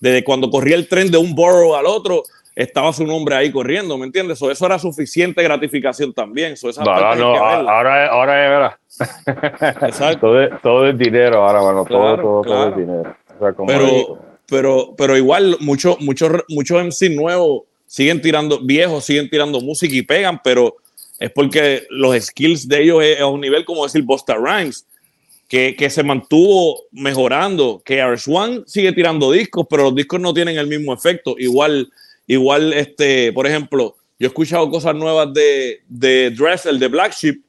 de cuando corría el tren de un borough al otro, estaba su nombre ahí corriendo, ¿me entiendes? eso era suficiente gratificación también. no, ahora, ahora es verdad. Exacto. <laughs> todo, es, dinero ahora, bueno, todo, todo, es dinero. pero, pero, pero igual, muchos mucho, mucho MC nuevos siguen tirando, viejos siguen tirando música y pegan, pero es porque los skills de ellos es a un nivel como decir Busta Rhymes, que, que, se mantuvo mejorando, que RS1 sigue tirando discos, pero los discos no tienen el mismo efecto. Igual, igual este, por ejemplo, yo he escuchado cosas nuevas de, de Dressel, de Black Sheep,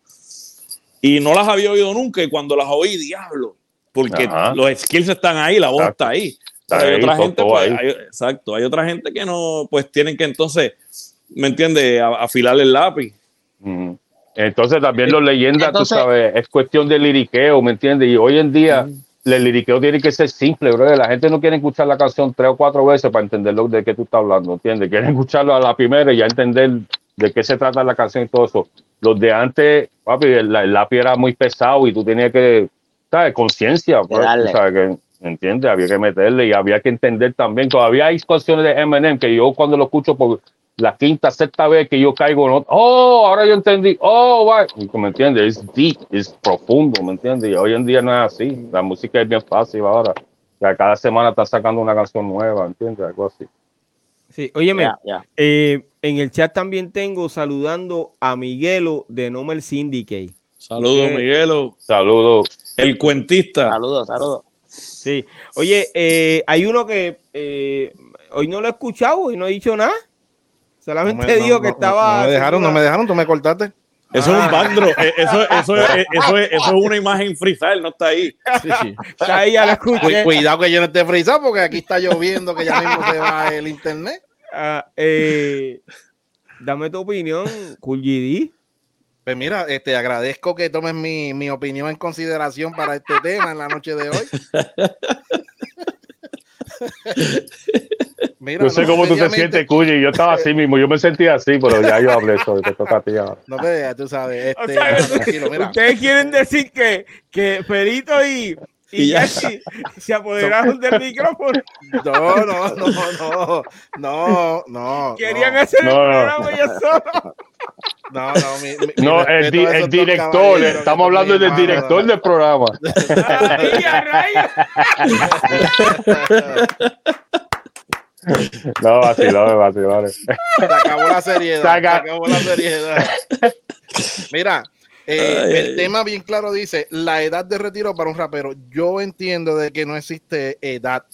y no las había oído nunca, y cuando las oí, diablo, porque los skills están ahí, la voz está ahí. Hay otra gente, pues, exacto, hay otra gente que no, pues tienen que entonces, ¿me entiendes?, afilar el lápiz. Entonces también los leyendas, tú sabes, es cuestión de liriqueo, ¿me entiendes? Y hoy en día el liriqueo tiene que ser simple, bro. La gente no quiere escuchar la canción tres o cuatro veces para entender lo de qué tú estás hablando, ¿entiendes? Quieren escucharlo a la primera y ya entender de qué se trata la canción y todo eso. Los de antes, papi, el, lápiz era muy pesado y tú tenías que, ¿sabes? Conciencia, pues, ¿sabes? Que, ¿entiendes? Había que meterle y había que entender también. Todavía hay canciones de Eminem que yo cuando lo escucho por la quinta, sexta vez que yo caigo en oh, ahora yo entendí, oh, ¿me entiendes? Es deep, es profundo, ¿me entiendes? Y hoy en día no es así, la música es bien fácil ahora, ya cada semana está sacando una canción nueva, ¿entiendes? Algo así. Sí, óyeme, eh, en el chat también tengo saludando a Miguelo de Nomel Syndicate. Saludos, Miguelo. Saludos. El cuentista. Saludos, saludos. Sí, oye, eh, hay uno que eh, hoy no lo he escuchado y no he dicho nada. Solamente digo que estaba. No me dejaron, no me dejaron, tú me cortaste. Eso es un bandro. Eh, eso, <laughs> eso, eso, es, eso, es una imagen freestyle, no está ahí. Sí, sí. Está ahí, ya la escuché. Cuidado que yo no esté frisado porque aquí está lloviendo, que ya mismo se va el internet. Ah, eh, dame tu opinión, Cool GD. Pues mira, este, agradezco que tomes mi, mi opinión en consideración para este tema en la noche de hoy. <laughs> no sé cómo tú te sientes, Cuyi. Yo estaba así mismo. Yo me sentía así, pero ya yo hablé eso. Te toca a ti No te tú sabes. Este, Ustedes quieren decir que, que Perito y, y, ya se apoderaron del micrófono. No, no, no, no, no, no. Querían hacer el programa ya solo. No, no, mi, mi, no el, el director, estamos hablando del director del programa. <laughs> No, vaciló, vaciló. Se acabó la seriedad. Se acabó la seriedad. Mira, eh, el tema bien claro dice la edad de retiro para un rapero. Yo entiendo de que no existe edad.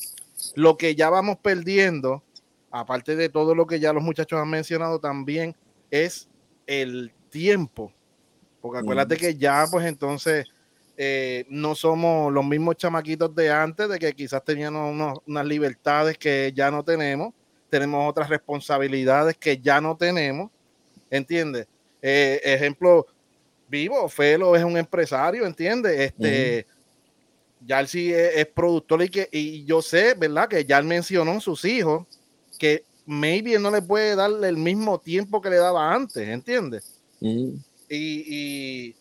Lo que ya vamos perdiendo, aparte de todo lo que ya los muchachos han mencionado también, es el tiempo. Porque acuérdate mm. que ya, pues entonces, eh, no somos los mismos chamaquitos de antes, de que quizás tenían unas libertades que ya no tenemos, tenemos otras responsabilidades que ya no tenemos, ¿entiendes? Eh, ejemplo vivo, Felo es un empresario, ¿entiendes? Este, ya sí es, productor y, que, y yo sé, ¿verdad? Que ya mencionó sus hijos, que maybe no le puede dar el mismo tiempo que le daba antes, ¿entiendes? y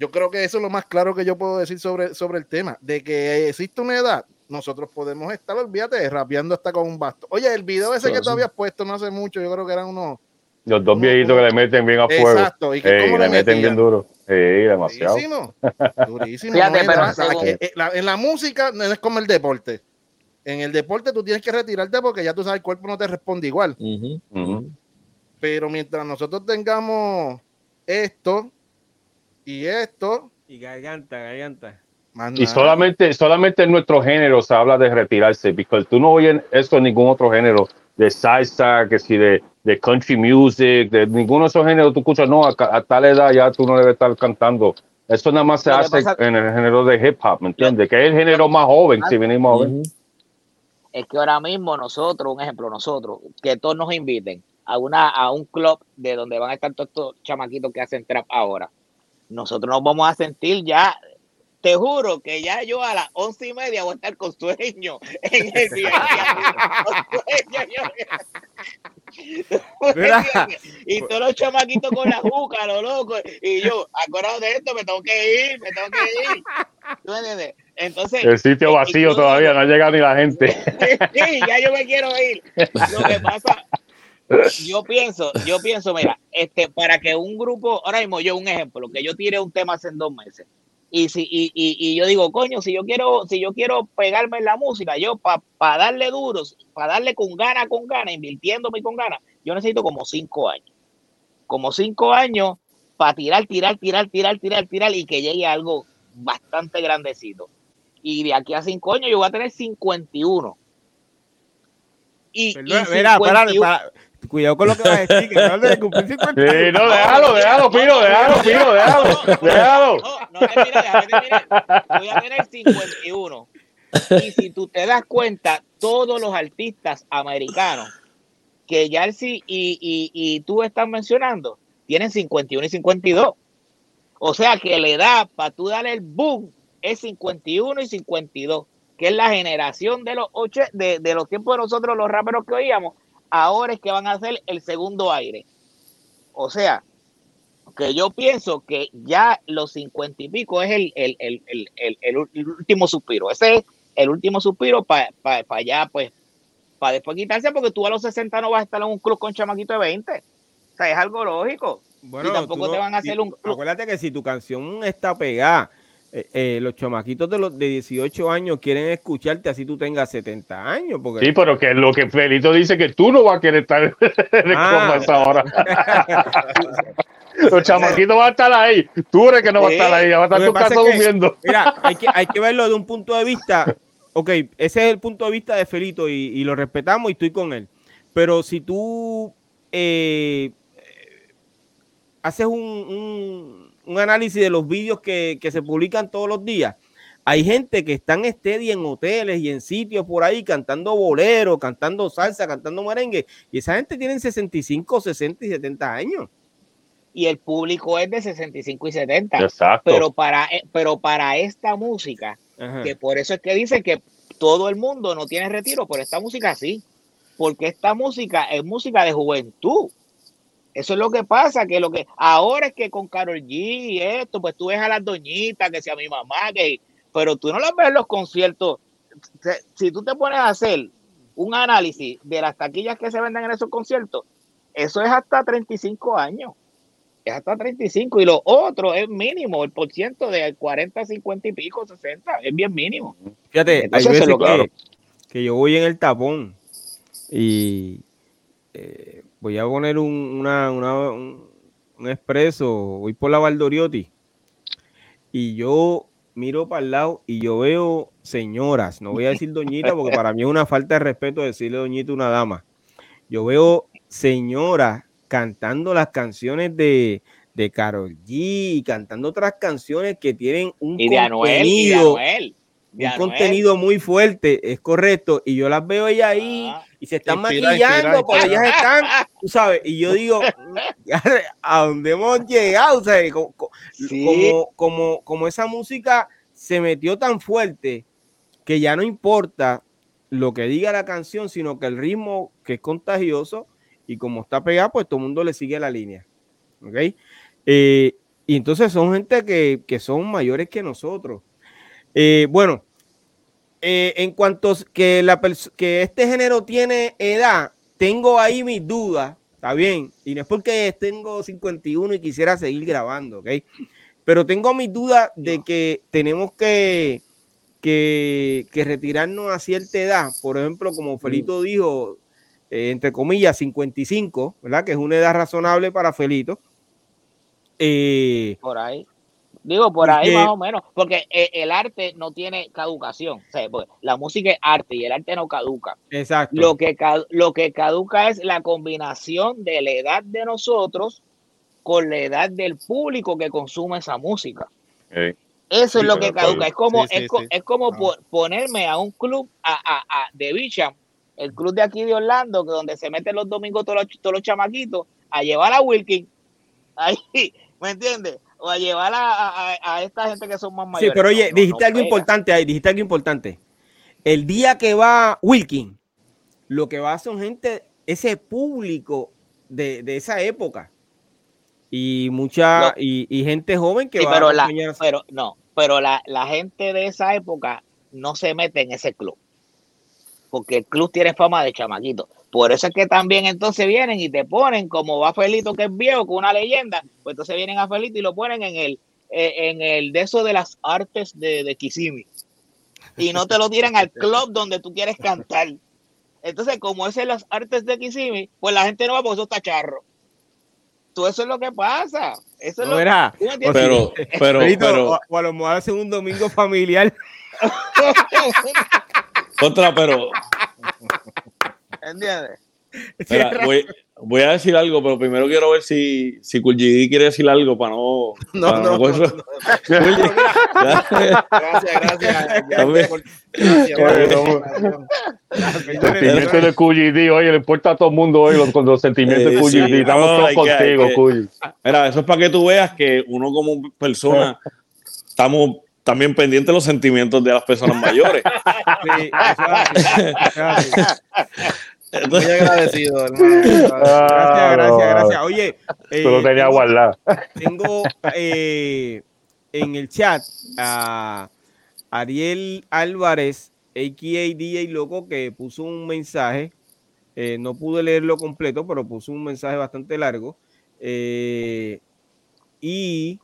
yo creo que eso es lo más claro que yo puedo decir sobre, sobre el tema, de que existe una edad, nosotros podemos estar, olvídate, rapeando hasta con un basto. Oye, el video ese que tú habías puesto no hace mucho, yo creo que eran unos... Los dos viejitos que le meten bien a fuego. Exacto, y que le, meten bien duro. Sí, demasiado. Durísimo. Durísimo. Eh, en la música no es como el deporte. En el deporte tú tienes que retirarte porque ya tú sabes, el cuerpo no te responde igual. Pero mientras nosotros tengamos esto, y esto. Y garganta, garganta. Y solamente, solamente en nuestro género se habla de retirarse, porque tú no oyes eso en ningún otro género, de salsa, que si de, de country music, de ninguno de esos géneros tú escuchas, no, a, tal edad ya tú no debes estar cantando. Eso nada más se hace en el género de hip hop, ¿me entiendes? Que es el género más joven, si venimos a ver. Es que ahora mismo nosotros, un ejemplo, nosotros, que todos nos inviten a, una, a un club de donde van a estar todos estos chamaquitos que hacen trap ahora nosotros nos vamos a sentir ya, te juro que ya yo a las once y media voy a estar con sueño en el día. y todos los chamaquitos con la juca, los locos. Y yo, acordado de esto, me tengo que ir, me tengo que ir. Entonces, el sitio vacío todavía, no ha llegado ni la gente. <laughs> sí, ya yo me quiero ir. Lo que pasa, yo pienso, yo pienso, mira, este, para que un grupo, ahora mismo yo un ejemplo, que yo tire un tema hace dos meses, y si, y, y, yo digo, coño, si yo quiero, si yo quiero pegarme en la música, yo para darle duros, para darle con gana, con gana, invirtiéndome con gana, yo necesito como cinco años. Como cinco años para tirar, tirar, tirar, tirar, tirar, tirar y que llegue algo bastante grandecito. Y de aquí a cinco años yo voy a tener 51. Y, y mira, Cuidado con lo que vas a decir, que no le cumplir 50. Sí, no, déjalo, déjalo, Pino, déjalo, Pino, déjalo, déjalo. No, no, mira, déjame, Voy a tener 51. Y si tú te das cuenta, todos los artistas americanos que Yarsi y, y, y tú estás mencionando tienen 51 y 52. O sea que la edad para tú darle el boom es 51 y 52, que es la generación de los ocho, de, de los tiempos de nosotros, los raperos que oíamos, ahora es que van a hacer el segundo aire. O sea, que yo pienso que ya los cincuenta y pico es el, el, último suspiro. Ese es el último suspiro para pa, allá, pues, para después quitarse, porque tú a los 60 no vas a estar en un club con chamaquito de 20. O sea, es algo lógico. Bueno, y tampoco te van a hacer un club. Acuérdate que si tu canción está pegada eh, eh, los chamaquitos de los de 18 años quieren escucharte así tú tengas 70 años. Porque... Sí, pero que lo que Felito dice que tú no vas a querer estar <laughs> en ah. esa hora. <laughs> los chamaquitos van a estar ahí. Tú eres que no va a estar ahí, va a estar tu casa durmiendo. Mira, <laughs> hay que, hay que verlo de un punto de vista. Ok, ese es el punto de vista de Felito y, lo respetamos y estoy con él. Pero si tú eh, haces un un análisis de los vídeos que, se publican todos los días, hay gente que están steady en hoteles y en sitios por ahí cantando bolero, cantando salsa, cantando merengue, y esa gente tiene 65, 60 y 70 años. Y el público es de 65 y 70. Exacto. Pero para, eh, pero para esta música, que por eso es que dicen que todo el mundo no tiene retiro, por esta música sí. Porque esta música es música de juventud. Eso es lo que pasa, que lo que ahora es que con Carol G y esto, pues tú ves a las doñitas, que sea mi mamá, que pero tú no las ves en los conciertos. Si tú te pones a hacer un análisis de las taquillas que se venden en esos conciertos, eso es hasta 35 años. Es hasta 35 y lo otro es mínimo, el por ciento de 40, 50 y pico, 60, es bien mínimo. Fíjate, hay veces que, que, yo voy en el tapón y eh, voy a poner un, una, un, expreso, voy por la Valdoriotti y yo miro para el lado y yo veo señoras, no voy a decir doñita porque para mí es una falta de respeto decirle doñita a una dama. Yo veo señoras cantando las canciones de, de Carol G, cantando otras canciones que tienen un contenido, un contenido muy fuerte, es correcto, y yo las veo ella ahí. Ah y se están maquillando, porque ellas están, tú sabes, y yo digo, <laughs> ¿a dónde hemos llegado? como, como, como, esa música se metió tan fuerte que ya no importa lo que diga la canción, sino que el ritmo que es contagioso y como está pegado, pues todo el mundo le sigue la línea. ¿Ok? Eh, y entonces son gente que, que son mayores que nosotros. Eh, bueno, eh, en cuanto que, la que este género tiene edad, tengo ahí mis dudas, está bien, y no es porque tengo 51 y quisiera seguir grabando, ¿ok? Pero tengo mis dudas de que tenemos que, que, retirarnos a cierta edad, por ejemplo, como Felito dijo, eh, entre comillas, 55, ¿verdad? Que es una edad razonable para Felito. Eh, por ahí. Digo, por ahí más o menos, porque eh, el arte no tiene caducación. O sea, pues, la música es arte y el arte no caduca. Exacto. Lo que, lo que caduca es la combinación de la edad de nosotros con la edad del público que consume esa música. Eso es lo que caduca. Es como, es, como ah. ponerme a un club a, a, de Bicham, el club de aquí de Orlando, que donde se meten los domingos todos los, todos los chamaquitos, a llevar a Wilkin. <laughs> Ahí, ¿me entiendes? O a llevar a, esta gente que son más mayores. Sí, pero oye, dijiste algo importante ahí, dijiste algo importante. El día que va Wilkin, lo que va son gente, ese público de, esa época. Y mucha, y, gente joven que va pero a la, Pero no, pero la, la gente de esa época no se mete en ese club. Porque el club tiene fama de chamaquito. Por eso es que también entonces vienen y te ponen, como va Felito que es viejo, con una leyenda, pues entonces vienen a Felito y lo ponen en el, eh, en el de eso de las artes de, de Kissimmee. Y no te lo tiran al club donde tú quieres cantar. Entonces, como es en las artes de Kissimmee, pues la gente no va porque eso está charro. Todo eso es lo que pasa. Eso es lo Era, pero, <laughs> pero, pero, o, a lo mejor hace un domingo familiar. Otra, pero. ¿Entiendes? Mira, voy, voy, a decir algo, pero primero quiero ver si, si Kulgidi quiere decir algo para no. <laughs> No, para no, no, no, no. <laughs> Gracias, gracias. Los sentimientos de Kulgidi, oye, le importa a todo el mundo hoy con los sentimientos de Kulgidi. Estamos todos contigo, Kulgidi. Mira, eso es para que tú veas que uno como persona estamos también pendientes de los sentimientos de las personas mayores. Sí, eso <laughs> muy agradecido, Gracias, gracias, gracias. Oye, <laughs> eh, lo tenía guardado. Tengo eh, en el chat a Ariel Álvarez, a.k.a. DJ Loco, que puso un mensaje. Eh, no pude leerlo completo, pero puso un mensaje bastante largo. Eh, y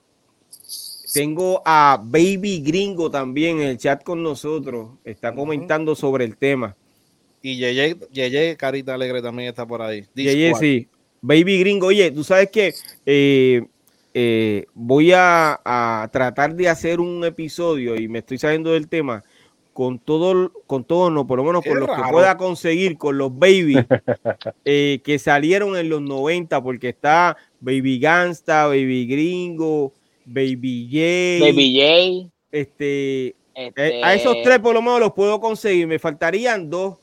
tengo a Baby Gringo también en el chat con nosotros. Está comentando sobre el tema. Y Yeye, Yeye Carita Alegre también está por ahí. Yeye, sí. Baby Gringo, oye, tú sabes que eh, eh, voy a, a, tratar de hacer un episodio y me estoy saliendo del tema con todo, con todo, no, por lo menos con lo que pueda conseguir, con los baby <laughs> eh, que salieron en los 90, porque está Baby Gangsta, Baby Gringo, Baby J. Baby J. Este, este... a esos tres por lo menos los puedo conseguir. Me faltarían dos.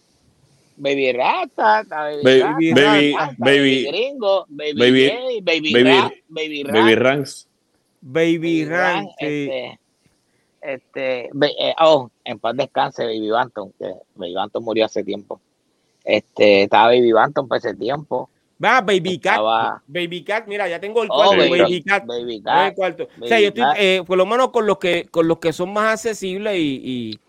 Baby Rata, Baby, baby, baby, Gringo, Baby, baby, baby, baby, Ra, baby, baby Ranks, Baby Ranks, este, este, eh, oh, en paz descanse Baby Banton, que Baby Banton murió hace tiempo. Este, estaba Baby Banton por ese tiempo. Va, Baby Cat. Estaba... Baby Cat, mira, ya tengo el cuarto. Oh, baby, baby, Cat. Baby Cat. El cuarto. Baby o sea, yo estoy, eh, por lo menos con los que, con los que son más accesibles y, y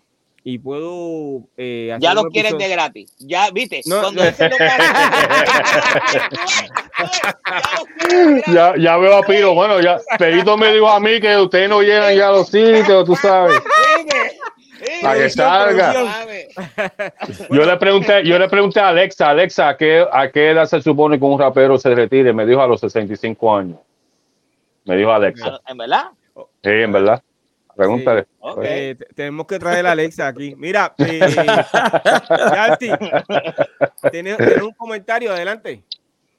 y puedo eh, hacer ya los quieren de gratis. Ya viste no, Cuando no. <laughs> ya, ya veo a Piro bueno ya Perito me dijo a mí que ustedes no llegan ya a los sitios tú sabes. Para que salga. Yo le pregunté yo le pregunté a Alexa Alexa ¿a qué, a qué edad se supone que un rapero se retire me dijo a los 65 años. Me dijo Alexa. En verdad sí en verdad Pregúntale. Sí. Okay. Eh, tenemos que traer a Alexa aquí. Mira, <laughs> eh, ¿tienes, ¿tienes, un comentario? Adelante.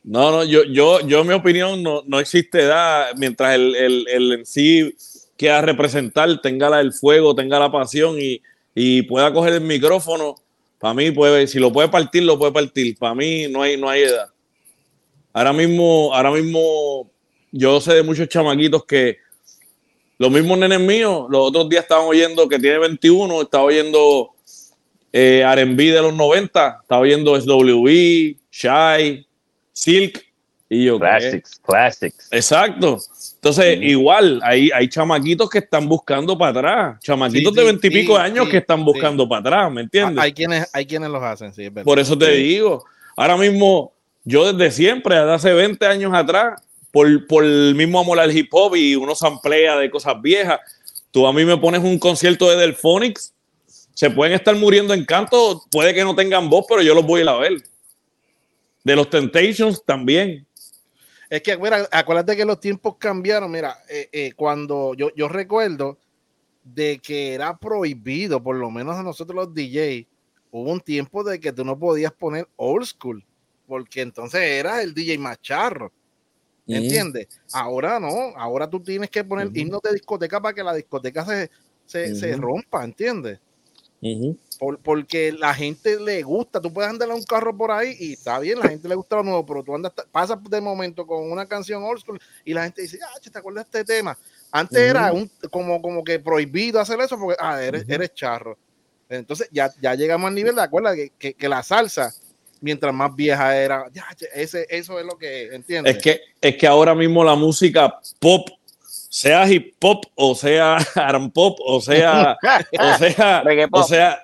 No, no, yo, yo, yo en mi opinión, no, no existe edad mientras el, el, el en sí quiera representar, tenga la, el fuego, tenga la pasión y, y pueda coger el micrófono. Para mí, puede, si lo puede partir, lo puede partir. Para mí no hay, no hay edad. Ahora mismo, ahora mismo, yo sé de muchos chamaquitos que, los mismos nenes míos, los otros días estaban oyendo que tiene 21, estaba oyendo eh, RB de los 90, estaba oyendo SWE, Shy, Silk. Y yo, classics, ¿qué? classics. Exacto. Entonces, sí. igual, hay, hay chamaquitos que están buscando para atrás, chamaquitos sí, de veintipico sí, años que están buscando para atrás, ¿me entiendes? Hay quienes, hay quienes los hacen, sí, es verdad. Por eso te digo, ahora mismo, yo desde siempre, desde hace 20 años atrás, por, por el mismo amor al hip hop y uno se amplía de cosas viejas. Tú a mí me pones un concierto de Delphonics, se pueden estar muriendo en canto, puede que no tengan voz, pero yo los voy a ir a ver. De los Temptations también. Es que, acuérdate que los tiempos cambiaron. Mira, eh, eh, cuando yo, yo recuerdo de que era prohibido, por lo menos a nosotros los DJ, hubo un tiempo de que tú no podías poner old school, porque entonces era el DJ macharro. ¿Entiendes? Ahora no, ahora tú tienes que poner uh -huh. himnos de discoteca para que la discoteca se, se, uh -huh. se rompa, ¿entiendes? Uh -huh. Por, porque la gente le gusta, tú puedes andar a un carro por ahí y está bien, la gente le gusta lo nuevo, pero tú andas, pasas de momento con una canción old school y la gente dice, ah, ¿te acuerdas de este tema? Antes era un, como, como que prohibido hacer eso porque, ah, eres, eres charro. Entonces ya, ya llegamos al nivel de acuerdo que, que, que la salsa mientras más vieja era. Ya, ese, eso es lo que entiende. Es que, es que ahora mismo la música pop, sea hip hop, o sea <laughs> aram pop, o sea, o <laughs> sea, o sea,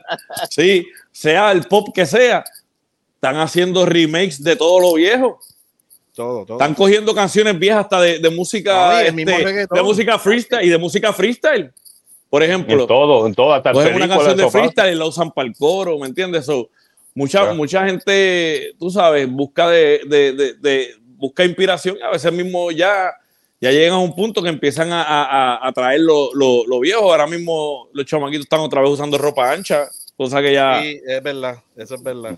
sí, sea el pop que sea, están haciendo remakes de todo lo viejo. Todo, todo. Están cogiendo canciones viejas hasta de, de música, este, de música freestyle y de música freestyle. Por ejemplo, en todo, en todo, hasta una canción de freestyle y la usan para el coro, ¿me entiendes? So, mucha, mucha gente, tú sabes, busca de, de, de, busca inspiración y a veces mismo ya, ya llegan a un punto que empiezan a, a, a traer lo, lo, lo, viejo. Ahora mismo los chamaquitos están otra vez usando ropa ancha, cosa que ya. Sí, es verdad, eso es verdad.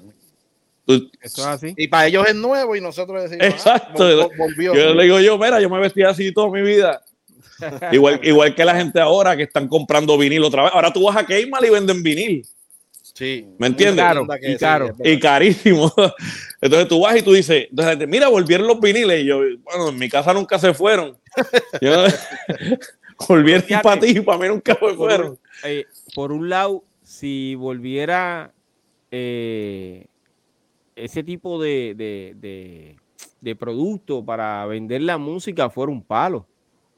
Eso es así. Y para ellos es nuevo y nosotros decimos. Ah, Exacto. Ah, volvió, yo le digo yo, mira, yo me vestí así toda mi vida. <laughs> igual, igual que la gente ahora que están comprando vinil otra vez. Ahora tú vas a Kmart y venden vinil. Sí. ¿Me entiendes? Caro, y caro. y carísimo. <laughs> Entonces tú vas y tú dices, entonces, mira, volvieron los viniles. Y yo, bueno, en mi casa nunca se fueron. <laughs> Yo, <laughs> volvieron para ti y para mí nunca se fueron. Eh, por un lado, si volviera eh, ese tipo de, de, de, de, producto para vender la música, fuera un palo.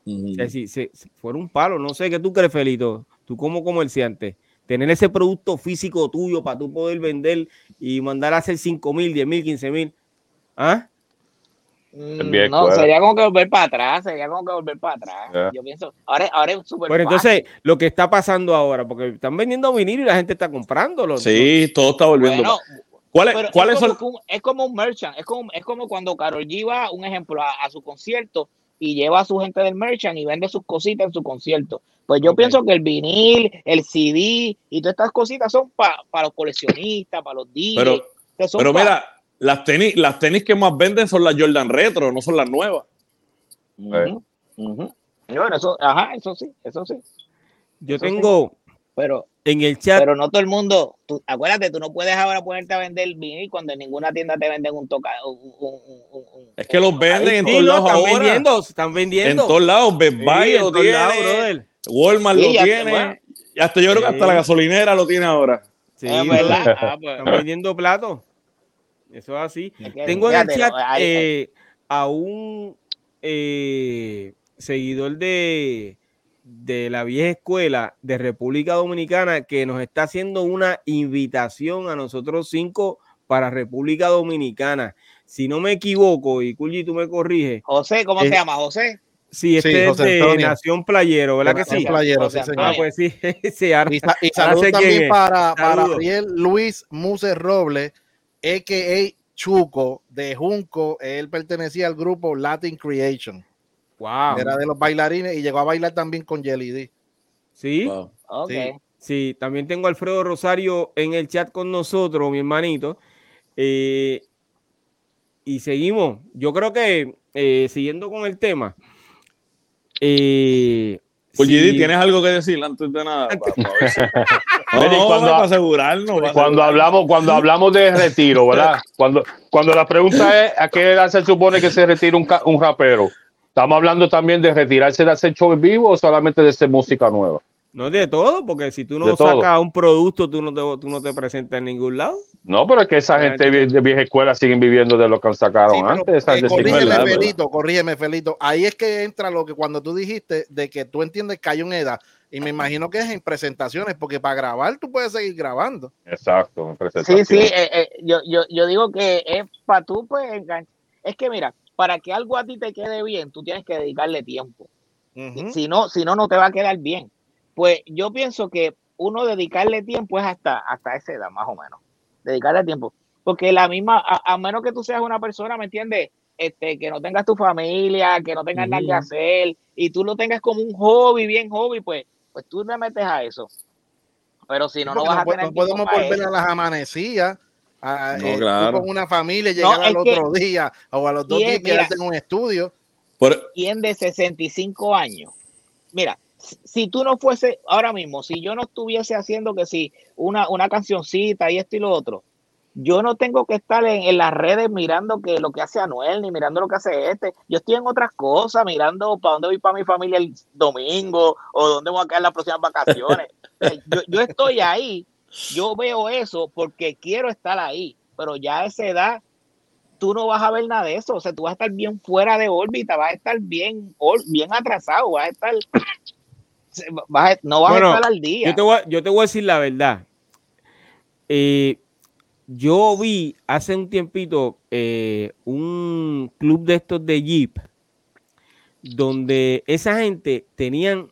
Uh -huh. o sea, si, si, si, fuera un palo, no sé qué tú crees, Felito, tú como comerciante tener ese producto físico tuyo para tú poder vender y mandar a hacer 5 mil, 10 mil, 15 mil. ¿Ah? Mm, no, sería como que volver para atrás, sería como que volver para atrás. Yeah. Yo pienso, ahora, ahora es súper Pero entonces, lo que está pasando ahora, porque están vendiendo vinil y la gente está comprándolo. Sí, todo está volviendo. Bueno, ¿Cuál es, cuál es, es, como, es como un merchant, es como, es como cuando Carol G va, un ejemplo, a, a, su concierto y lleva a su gente del merchant y vende sus cositas en su concierto. Pues yo okay. pienso que el vinil, el CD y todas estas cositas son para pa los coleccionistas, para los DJs. Pero, pero pa mira, las tenis, las tenis que más venden son las Jordan Retro, no son las nuevas. Uh -huh, uh -huh. Bueno, eso, ajá, eso sí, eso sí. Yo eso tengo sí. pero, en el chat. Pero no todo el mundo, tú, acuérdate, tú no puedes ahora ponerte a vender vinil cuando en ninguna tienda te venden un toca. Un, un, un, es que los venden en todos lados están ahora. Vendiendo, están vendiendo. En todos lados, Best Buy sí, lo tiene. Lados, brother. Walmart sí, lo tiene. Bueno. Y hasta yo creo que hasta la gasolinera lo tiene ahora. Sí, ah, ¿verdad? Ah, pues. Están vendiendo platos. Eso es así. Es que, Tengo en el chat eh, a un eh, seguidor de, de la vieja escuela de República Dominicana que nos está haciendo una invitación a nosotros cinco para República Dominicana. Si no me equivoco, y Culli, tú me corriges. José, ¿cómo se llama? José. Sí, este sí, es de Antonio. Nación Playero, ¿verdad que sí? Playero, sí, señor. Ah, pues sí. <laughs> sí ahora, y, y saludos también para, para Ariel Luis Muse Robles, a.k.a. Chuco, de Junco. Él pertenecía al grupo Latin Creation. Wow. Era de los bailarines y llegó a bailar también con Jelly D. Sí. Wow. Okay. sí. Sí, también tengo a Alfredo Rosario en el chat con nosotros, mi hermanito. Eh, y seguimos. Yo creo que, eh, siguiendo con el tema, eh, pues sí. ¿tienes algo que decir antes de nada? <laughs> no, no, cuando, para asegurarnos. Para cuando, hablamos, cuando hablamos de retiro, ¿verdad? Cuando, cuando la pregunta es a qué edad se supone que se retira un, un rapero, ¿estamos hablando también de retirarse de hacer show en vivo o solamente de hacer música nueva? No de todo, porque si tú no de sacas todo. un producto, tú no, te, tú no te presentas en ningún lado. No, pero es que esa gente de vieja escuela siguen viviendo de lo que sacaron sí, antes. Eh, corrígeme, Felito, corrígeme, Felito. Ahí es que entra lo que cuando tú dijiste de que tú entiendes que hay una edad. Y me imagino que es en presentaciones, porque para grabar tú puedes seguir grabando. Exacto, en presentaciones. Sí, sí, eh, eh, yo, yo, yo digo que es para tú, pues, es que mira, para que algo a ti te quede bien, tú tienes que dedicarle tiempo. Uh -huh. Si no, si no, no te va a quedar bien. Pues yo pienso que uno dedicarle tiempo es hasta, hasta esa edad, más o menos. Dedicarle tiempo. Porque la misma, a, a menos que tú seas una persona, ¿me entiendes? Este, que no tengas tu familia, que no tengas nada que hacer, y tú lo tengas como un hobby, bien hobby, pues, pues tú le metes a eso. Pero si no, no vas no, a tener no podemos volver a las amanecidas. A, no, eh, claro. con una familia, llegar al otro día o a los dos días en un estudio. Por... ¿Quién de 65 años? Mira, si tú no fuese ahora mismo, si yo no estuviese haciendo que si una, una cancioncita y esto y lo otro, yo no tengo que estar en, en, las redes mirando que lo que hace Anuel ni mirando lo que hace este. Yo estoy en otras cosas, mirando para dónde voy para mi familia el domingo o dónde voy a quedar las próximas vacaciones. <laughs> yo, yo estoy ahí, yo veo eso porque quiero estar ahí, pero ya a esa edad tú no vas a ver nada de eso. O sea, tú vas a estar bien fuera de órbita, vas a estar bien, bien atrasado, vas a estar vas a, no vas bueno, a estar al día. Yo te, voy a, yo te voy a decir la verdad. Eh, yo vi hace un tiempito eh, un club de estos de Jeep donde esa gente tenían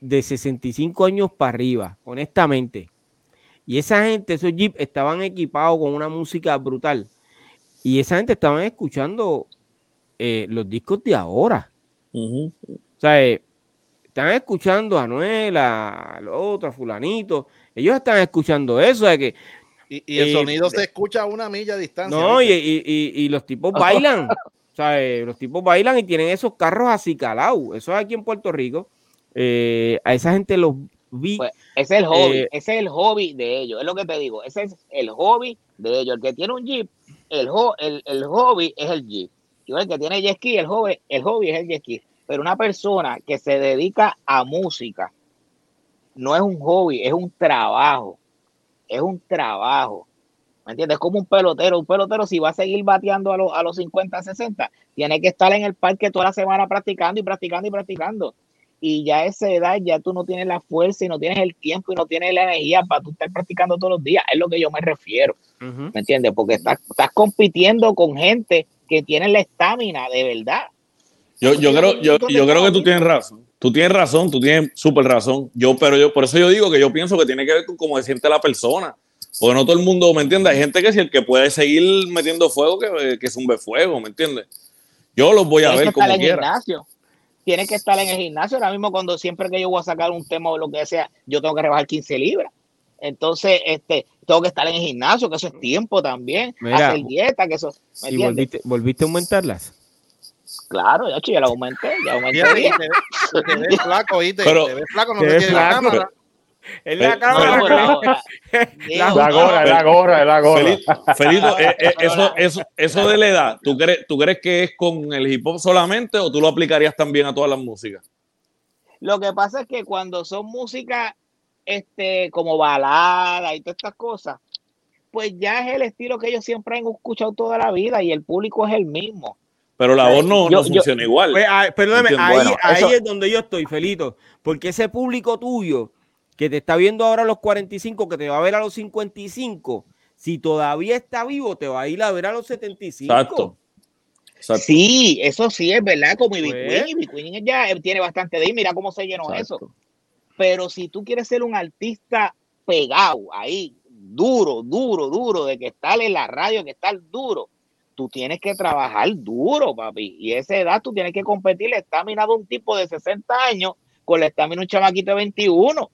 de 65 años para arriba, honestamente. Y esa gente, esos jeeps estaban equipados con una música brutal. Y esa gente estaban escuchando eh, los discos de ahora. O sea, eh, están escuchando a Noela, a los otros, a Fulanito. Ellos están escuchando eso. De que, y, el sonido se escucha a una milla de distancia. No, y, y, los tipos bailan. <laughs> o sea, los tipos bailan y tienen esos carros así calados. Eso es aquí en Puerto Rico. a esa gente los vi. Pues, ese es el hobby, eh, ese es el hobby de ellos, es lo que te digo, ese es el hobby de ellos. El que tiene un Jeep, el, el, hobby es el Jeep. Y el que tiene jet ski, el hobby, el hobby es el jet ski. Pero una persona que se dedica a música no es un hobby, es un trabajo. Es un trabajo. ¿Me entiendes? Es como un pelotero. Un pelotero, si va a seguir bateando a, los, a los 50, 60, tiene que estar en el parque toda la semana practicando y practicando y practicando y ya a esa edad ya tú no tienes la fuerza y no tienes el tiempo y no tienes la energía para tú estar practicando todos los días. Es lo que yo me refiero. ¿Me entiendes? Porque estás, estás compitiendo con gente que tiene la estamina de verdad. Yo, yo creo, yo, yo creo que tú tienes razón. Tú tienes razón, tú tienes súper razón. Yo, pero yo, por eso yo digo que yo pienso que tiene que ver con cómo se siente la persona. Porque no todo el mundo, ¿me entiendes? Hay gente que si el que puede seguir metiendo fuego, que, que zumbe fuego, ¿me entiendes? Yo los voy a ver como quiera tiene que estar en el gimnasio. Ahora mismo, cuando siempre que yo voy a sacar un tema o lo que sea, yo tengo que rebajar 15 libras. Entonces, este, tengo que estar en el gimnasio, que eso es tiempo también. hacer dieta, que eso. ¿Y volviste, volviste a aumentarlas? Claro, ya, ya la aumenté, ya aumenté. te, ves <laughs> flaco, ¿oíste? Pero, te ves flaco, no te, te la cámara. En la cámara. <laughs> La gorra, la gorra, la gorra. Felito, eh, eh, eso, eso, eso de la edad, ¿tú crees, ¿tú crees que es con el hip hop solamente o tú lo aplicarías también a todas las músicas? Lo que pasa es que cuando son música este, como balada y todas estas cosas, pues ya es el estilo que ellos siempre han escuchado toda la vida y el público es el mismo. Pero la voz no, no funciona igual. Pues, ah, perdóname, ahí, ahí es donde yo estoy, Felito, porque ese público tuyo que te está viendo ahora a los 45, que te va a ver a los 55, si todavía está vivo, te va a ir a ver a los 75. Exacto. Sí, eso sí es verdad, como Ivy pues. Queen. ya tiene bastante de ahí, mira cómo se llenó eso. Pero si tú quieres ser un artista pegado ahí, duro, duro, duro, de que estar en la radio, que estar duro, tú tienes que trabajar duro, papi. Y esa edad tú tienes que competir la estamina de un tipo de 60 años con la estamina de un chamaquito de 21.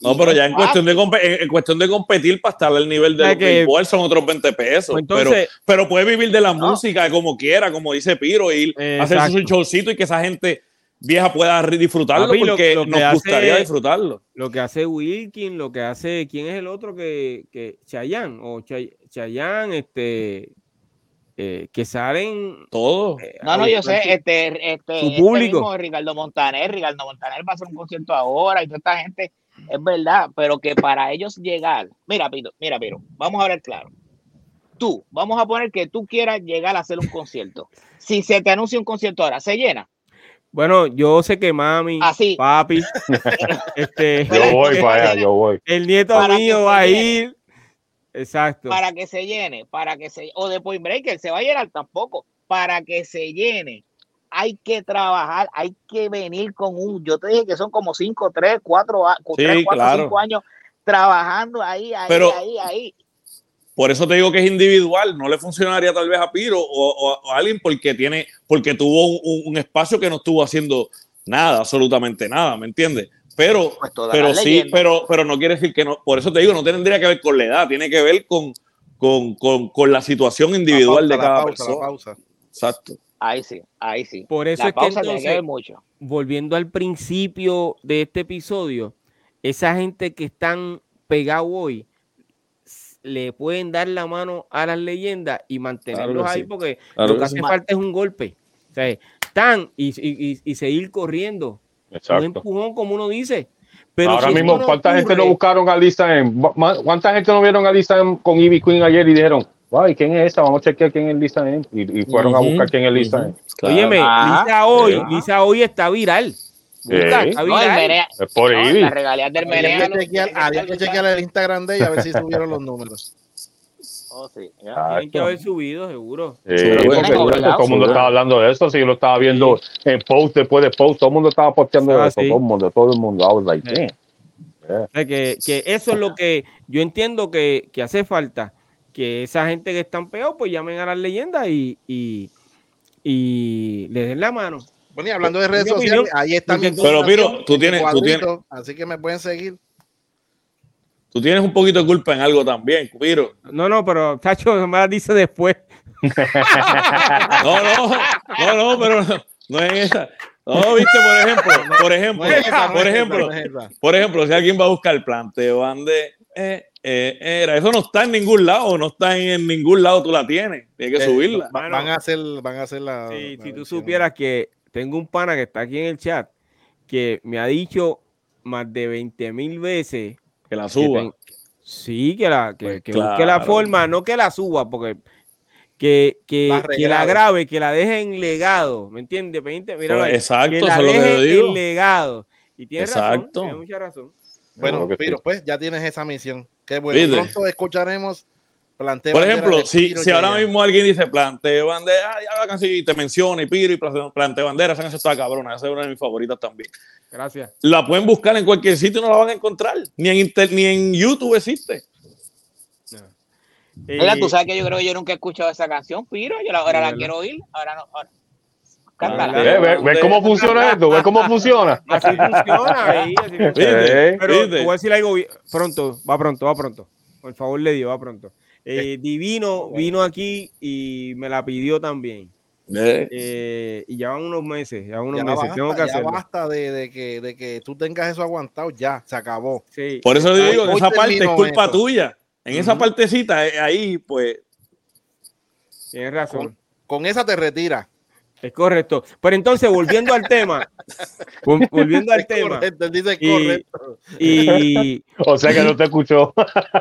No, pero ya en cuestión, de, en cuestión de competir para estar al nivel de que son otros 20 pesos. Pues pero, pero puede vivir de la música como quiera, como dice Piro, ir a hacer su showcito y que esa gente vieja pueda disfrutarlo porque nos gustaría disfrutarlo. Lo que hace Wilkin, lo que hace, ¿quién es el otro que, que Chayanne? O Chayanne, este, eh, que salen todos. Eh, no, no, yo sé, este, este, su este público. Ricardo Montaner, Ricardo Montaner va a hacer un concierto ahora y toda esta gente, es verdad, pero que para ellos llegar, mira, Pito, mira, pero vamos a ver claro. Tú, vamos a poner que tú quieras llegar a hacer un concierto. Si se te anuncia un concierto ahora, ¿se llena? Bueno, yo sé que mami, papi, <laughs> este, yo voy <laughs> para allá, yo voy. El nieto mío va a ir Exacto. Para que se llene, para que se, o de Point Breaker se va a llenar tampoco, para que se llene. Hay que trabajar, hay que venir con un, yo te dije que son como 5, 3, 4, 3, 4, 5 años trabajando ahí, ahí, ahí, ahí. Por eso te digo que es individual, no le funcionaría tal vez a Piro o, a alguien porque tiene, porque tuvo un, un, espacio que no estuvo haciendo nada, absolutamente nada, ¿me entiendes? Pero, pues pero sí, pero, pero no quiere decir que no. Por eso te digo, no tendría que ver con la edad, tiene que ver con, con, la situación individual de cada persona. Exacto. Ahí sí, ahí sí. Por eso es que, entonces, mucho. volviendo al principio de este episodio, esa gente que están pegados hoy le pueden dar la mano a las leyendas y mantenerlos ahí porque lo que hace falta es un golpe. O sea, están y, y seguir corriendo Exacto. Un empujón, como uno dice. Pero Ahora mismo, ¿cuánta gente no buscaron a Lisa M? ¿Cuánta gente no vieron a Lisa M con Ivy Queen ayer y dijeron, ay, ¿quién es esa? Vamos a chequear quién es Lisa M. Y, fueron a buscar quién es Lisa M. Óyeme, Lisa hoy, Lisa hoy está viral. Está viral. es por Ivy. La regalía del Menea. Había que chequear el Instagram de ella a ver si subieron los números. Oh, sí. Tienen que haber subido, seguro. Sí, todo el mundo estaba hablando de eso. Si yo lo estaba viendo en post después de post, todo el mundo estaba posteando ah, eso. Todo el mundo, todo el mundo. I was like, Que, que, eso es lo que yo entiendo que, que, hace falta. Que esa gente que están peor, pues llamen a las leyendas y, y, y le den la mano. Bueno, y hablando de redes sociales, ahí están. Pero, Piro, tú tienes, tú tienes. Así que me pueden seguir. Tú tienes un poquito de culpa en algo también, Piro. No, no, pero Tacho me dice después. no, no, no, no, pero no, no es esa. No, viste, por ejemplo, por ejemplo, por ejemplo, por ejemplo, si alguien va a buscar el planteo de eh, eh, era, eso no está en ningún lado, no está en, ningún lado, tú la tienes, tienes que eh, subirla. van a hacer, van a hacer la. si tú supieras que tengo un pana que está aquí en el chat que me ha dicho más de 20 mil veces que la suba. sí, que la, que, pues la forma, no que la suba, porque que, que, que la grabe, que la deje en legado, ¿me entiendes? Mira, pues, exacto, que la deje en legado. Y tiene razón, tiene mucha razón. Bueno, pero pues ya tienes esa misión. Que bueno, pronto escucharemos Planteo Por ejemplo, si, si ahora mismo alguien dice planteo bandera, ya y te menciona y Piro y planteo bandera, esa está cabrona, esa es una de mis favoritas también. Gracias. La pueden buscar en cualquier sitio y no la van a encontrar. Ni en, ni en YouTube existe. Mira, tú eh, sabes que yo creo que yo nunca he escuchado esa canción, Piro. Yo ahora la quiero oír. Ahora no. Ahora. Cántala. ¿Ves cómo funciona esto? ¿Ves cómo funciona? Así funciona. Ahí, así funciona. Pero te voy a decir algo pronto. Va pronto, va pronto. Por favor, le digo, va pronto. Eh, <laughs> Divino vino aquí y me la pidió también. Eh, y ya van unos meses, ya unos meses. Tengo que ya basta de, de, que, de que tú tengas eso aguantado, ya, se acabó. Sí. Por eso digo que esa parte es culpa tuya. En esa partecita, eh, ahí, pues. Tienes razón. Con, esa te retira. Es correcto. Pero entonces, volviendo al tema, volviendo al tema. dice correcto. Y, <laughs> o sea que no te escuchó.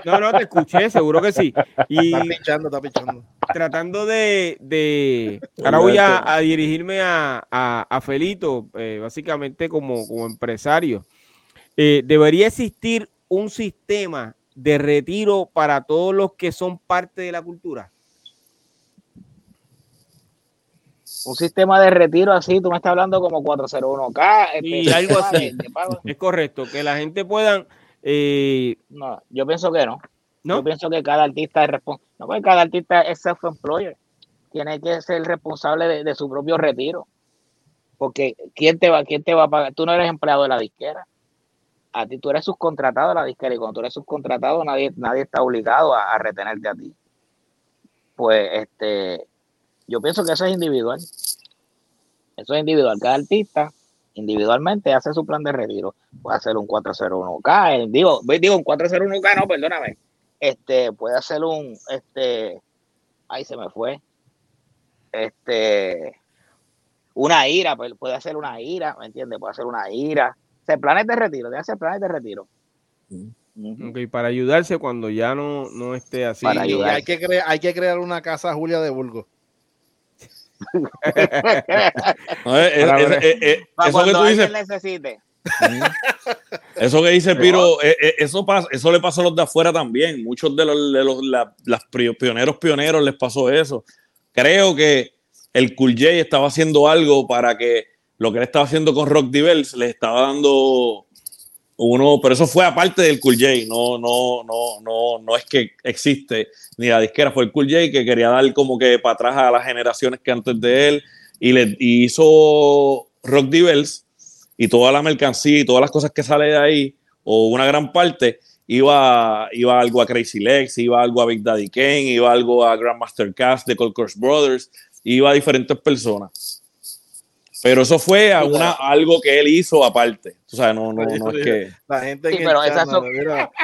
No, no, te escuché, seguro que sí. Y está pinchando, está pinchando. Tratando de. de ahora voy a, dirigirme a, a, Felito, eh, básicamente como, como empresario. Eh, debería existir un sistema de retiro para todos los que son parte de la cultura? Un sistema de retiro así, tú me estás hablando como 401k. Y este, algo así. Es correcto, que la gente puedan... Eh, no, yo pienso que no. Yo pienso que cada artista es responsable. No, porque cada artista es self-employer. Tiene que ser responsable de, de, su propio retiro. Porque ¿quién te va, quién te va a pagar? Tú no eres empleado de la disquera a ti tú eres subcontratado a la disquera y cuando tú eres subcontratado nadie, nadie está obligado a, retenerte a ti. Pues este, yo pienso que eso es individual. Eso es individual. Cada artista individualmente hace su plan de retiro. Puede hacer un 401k, eh, digo, digo un 401k, no, perdóname. Este, puede hacer un, este, ahí se me fue. Este, una ira, pues, puede hacer una ira, ¿me entiendes? Puede hacer una ira se planes de retiro, de hacer planes de retiro. para ayudarse cuando ya no, no esté así. hay, que crear, hay que crear una casa Julia de Burgos. <laughs> eso que tú dices. Necesite. Eso que dice Piro, eh, eh, eso, pasa, eso le pasó a los de afuera también. Muchos de los, de los pioneros pioneros les pasó eso. Creo que el Cool J estaba haciendo algo para que lo que él estaba haciendo con Rock Divers, le estaba dando uno, pero eso fue aparte del Cool J, no, no, no, no, no es que existe ni la disquera, fue el Cool J que quería dar como que para atrás a las generaciones que antes de él y le hizo Rock Divers y toda la mercancía y todas las cosas que sale de ahí, o una gran parte, iba, iba algo a Crazy Legs, iba algo a Big Daddy Kane, iba algo a Grandmaster Cast de Cold Crush Brothers, iba a diferentes personas. Pero eso fue una, algo que él hizo aparte. O sea, no, no, no es que. La gente sí, pero esas son,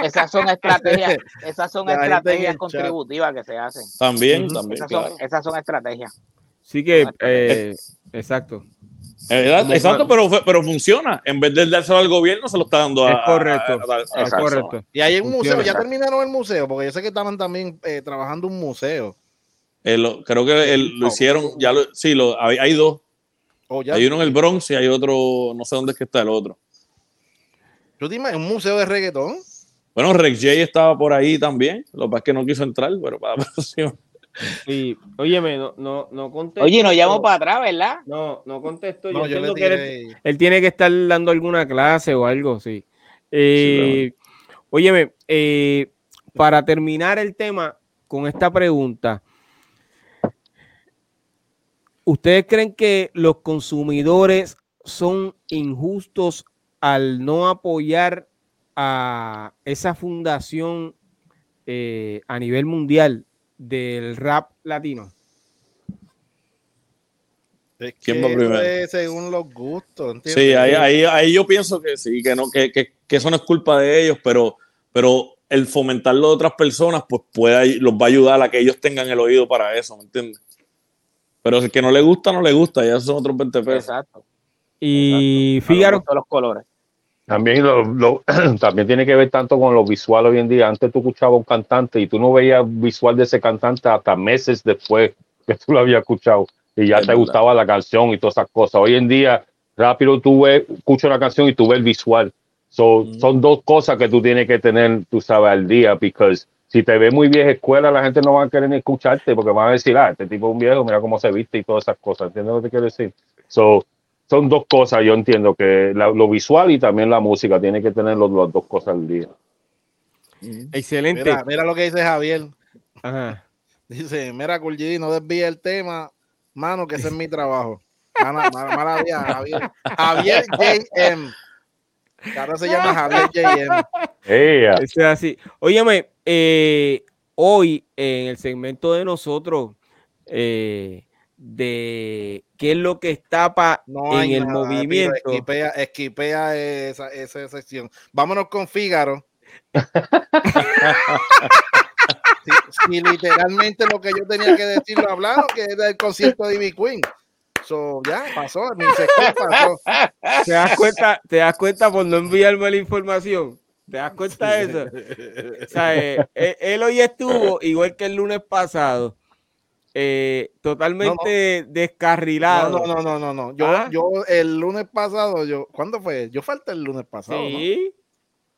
esas son estrategias, <laughs> esas son estrategias contributivas que se hacen. También, también. Esas, son, esas son estrategias. Sí que, eh, exacto. Exacto, pero, pero funciona. En vez de dárselo al gobierno, se lo está dando a. Es correcto. es correcto. Y hay un museo, ya terminaron el museo, porque yo sé que estaban también eh, trabajando un museo. creo que lo hicieron, ya lo, sí, lo, hay, hay dos hay uno en el Bronx y hay otro, no sé dónde es que está el otro. ¿Tú te un museo de reggaetón? Bueno, Rex J estaba por ahí también. Lo que pasa es que no quiso entrar, pero para la <laughs> próxima. Sí, óyeme, no, no, no contesto. Oye, nos llamo para atrás, ¿verdad? No, no contesto. yo, él, tiene que estar dando alguna clase o algo, sí. Eh, óyeme, eh, para terminar el tema con esta pregunta, ¿ustedes creen que los consumidores son injustos al no apoyar a esa fundación eh, a nivel mundial del rap latino? Es ¿Quién va primero? según los gustos. ¿entiendes? Sí, ahí, ahí, yo pienso que sí, que, no, que, que, que, eso no es culpa de ellos, pero, pero el fomentarlo de otras personas, pues puede, los va a ayudar a que ellos tengan el oído para eso, ¿me entiendes? Pero el que no le gusta, no le gusta, ya son otros 20 pesos. Exacto. Y Fíjaro. los colores. También, lo, <clears throat> también tiene que ver tanto con lo visual hoy en día. Antes tú escuchabas un cantante y tú no veías visual de ese cantante hasta meses después que tú lo habías escuchado y ya te gustaba la canción y todas esas cosas. Hoy en día, rápido tú ves, escuchas la canción y tú ves el visual. Son dos cosas que tú tienes que tener, tú sabes, al día, porque si te ves muy vieja escuela, la gente no va a querer ni escucharte porque van a decir, ah, este tipo es un viejo, mira cómo se viste y todas esas cosas. ¿Entiendes lo que te quiero decir? So, son dos cosas, yo entiendo que lo visual y también la música tiene que tener las dos cosas al día. Excelente. Mira, mira, lo que dice Javier. Dice, mira, Kulji, no desvíe el tema, Mano, que ese es mi trabajo. Mala, Javier. <laughs> Javier JM. Ahora se llama Javier JM. es así. Óyeme, eh, hoy en el segmento de nosotros, eh, de qué es lo que está en el movimiento. Esquipea, esquipea esa, esa sección. Vámonos con Fígaro. <laughs> si, literalmente lo que yo tenía que decir lo hablaron, que era el concierto de Ivy Queen. So, ya pasó, pasó. ¿Te das cuenta, te das cuenta por no enviarme la información. ¿Te das cuenta de eso? O sea, eh, eh, él hoy estuvo, igual que el lunes pasado, eh, totalmente descarrilado. No, no, no, no, no. Yo, ¿Ah? yo el lunes pasado, yo, ¿cuándo fue? Yo falté el lunes pasado. Sí.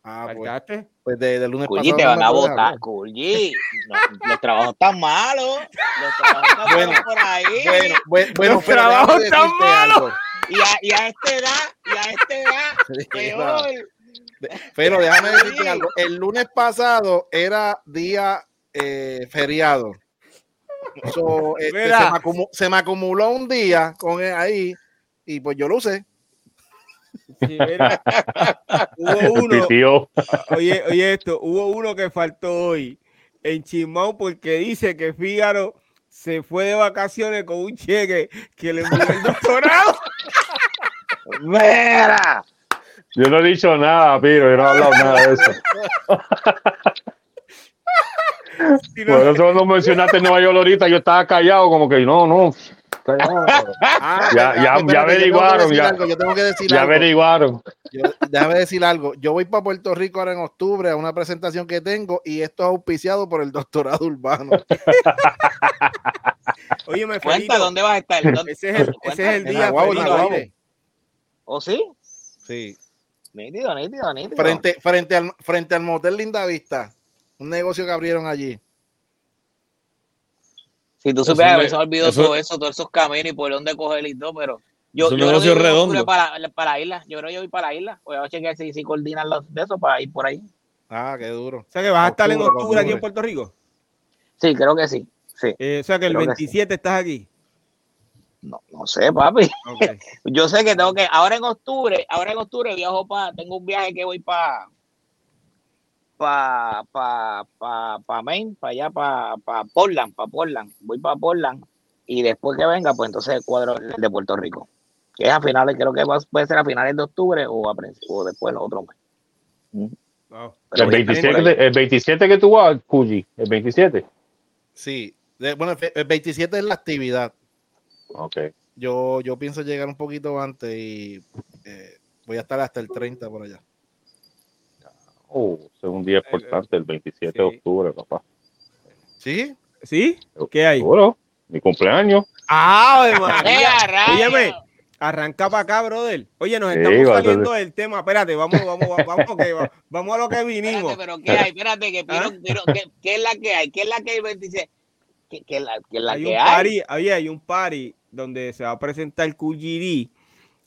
Ah, pues, pues de, de lunes Culli, te van a votar, Culli. los trabajos están malos. Los trabajos están bueno, malos por ahí. Bueno, bueno, bueno los trabajos están malos. Y a, y a esta edad, y a esta edad, <laughs> peor. Pero déjame decirte algo. El lunes pasado era día eh, feriado. So, este, se, me acumuló, se, me acumuló, un día con ahí y pues yo lo usé <laughs> hubo uno, oye, oye esto, hubo uno que faltó hoy en Chimau porque dice que Fígaro se fue de vacaciones con un cheque que le envió el doctorado. <laughs> ¡Mira! Yo no he dicho nada, Piro, yo no he hablado nada de eso. <laughs> Por eso cuando mencionaste Nueva York ahorita, yo estaba callado, como que no, no, Ah, ya, ya, ya averiguaron. Ya, yo tengo que decir ya algo. averiguaron. déjame decir algo. Yo voy para Puerto Rico ahora en octubre a una presentación que tengo y esto es auspiciado por el doctorado urbano. <laughs> Oye, me cuenta dónde vas a estar. Ese es el, ese es el día. ¿O sí? Sí. Nítido, nítido, nítido. Frente, frente, al, frente al motel Linda Vista, un negocio que abrieron allí. Si tú supieras, se me olvidó todo eso, todos esos caminos y por dónde coger y todo, pero yo, yo creo que redondo. Para, para la isla, yo creo que yo voy para la isla. Voy a chequear si, si coordinan los de eso para ir por ahí. Ah, qué duro. O sea que vas a estar en octubre, aquí en Puerto Rico. Sí, creo que sí. sí. Eh, o sea que el 27 estás aquí. No, no sé, papi. <laughs> yo sé que tengo que, ahora en octubre, ahora en octubre viajo para, tengo un viaje que voy para para pa, pa, pa Maine, para allá, para pa Portland, para Portland. Voy para Portland y después que venga, pues entonces el cuadro de Puerto Rico. Que es a finales, creo que puede ser a finales de octubre o, a, o después los otros meses. El, 27, el 27 que tú vas, Cuyi, el 27. Sí, bueno, el 27 es la actividad. Ok. Yo, yo pienso llegar un poquito antes y eh, voy a estar hasta el 30 por allá. Oh, es un día importante, el 27 de octubre, papá. ¿Sí? ¿Sí? ¿Qué hay? Bueno, mi cumpleaños. ¡Ah, Óyeme, <laughs> arranca para acá, brother. Oye, nos estamos saliendo del tema. Espérate, vamos, vamos, vamos, vamos a lo que vinimos. Espérate, pero ¿qué hay? Espérate, que ¿Ah? ¿qué, es la que hay? ¿Qué es la que hay el 27? ¿Qué, es la, qué es la hay que hay? Party, hay un party donde se va a presentar QGD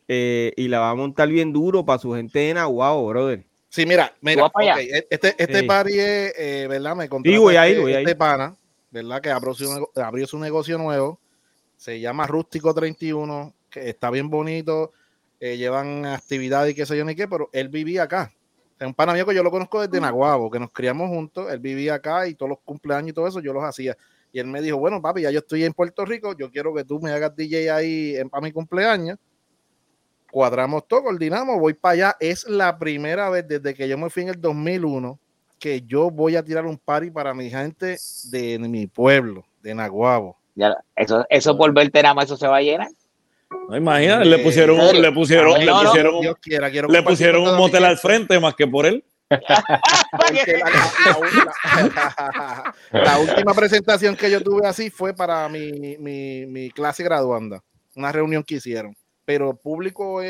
eh, y la va a montar bien duro para su gente en Aguao, brother. Sí, mira, mira, e, este, este party es, eh, ¿verdad? Me contó este, este pana, ¿verdad? Que abrió su, abrió su negocio nuevo, se llama Rústico 31, que está bien bonito, eh, llevan actividades y qué sé yo ni qué, pero él vivía acá. Es un pana mío que yo lo conozco desde Naguabo, que nos criamos juntos, él vivía acá y todos los cumpleaños y todo eso yo los hacía. Y él me dijo, bueno, papi, ya yo estoy en Puerto Rico, yo quiero que tú me hagas DJ ahí para mi cumpleaños cuadramos todo, coordinamos, voy para allá. Es la primera vez desde que yo me fui en el 2001 que yo voy a tirar un party para mi gente de mi pueblo, de Naguabo. Ya, eso, eso por verte nada más, eso se va a llenar. No, imagínate, le pusieron, le pusieron, le pusieron, le pusieron un motel al frente más que por él. <laughs> <laughs> la, última presentación que yo tuve así fue para mi, mi, mi clase graduanda, una reunión que hicieron pero público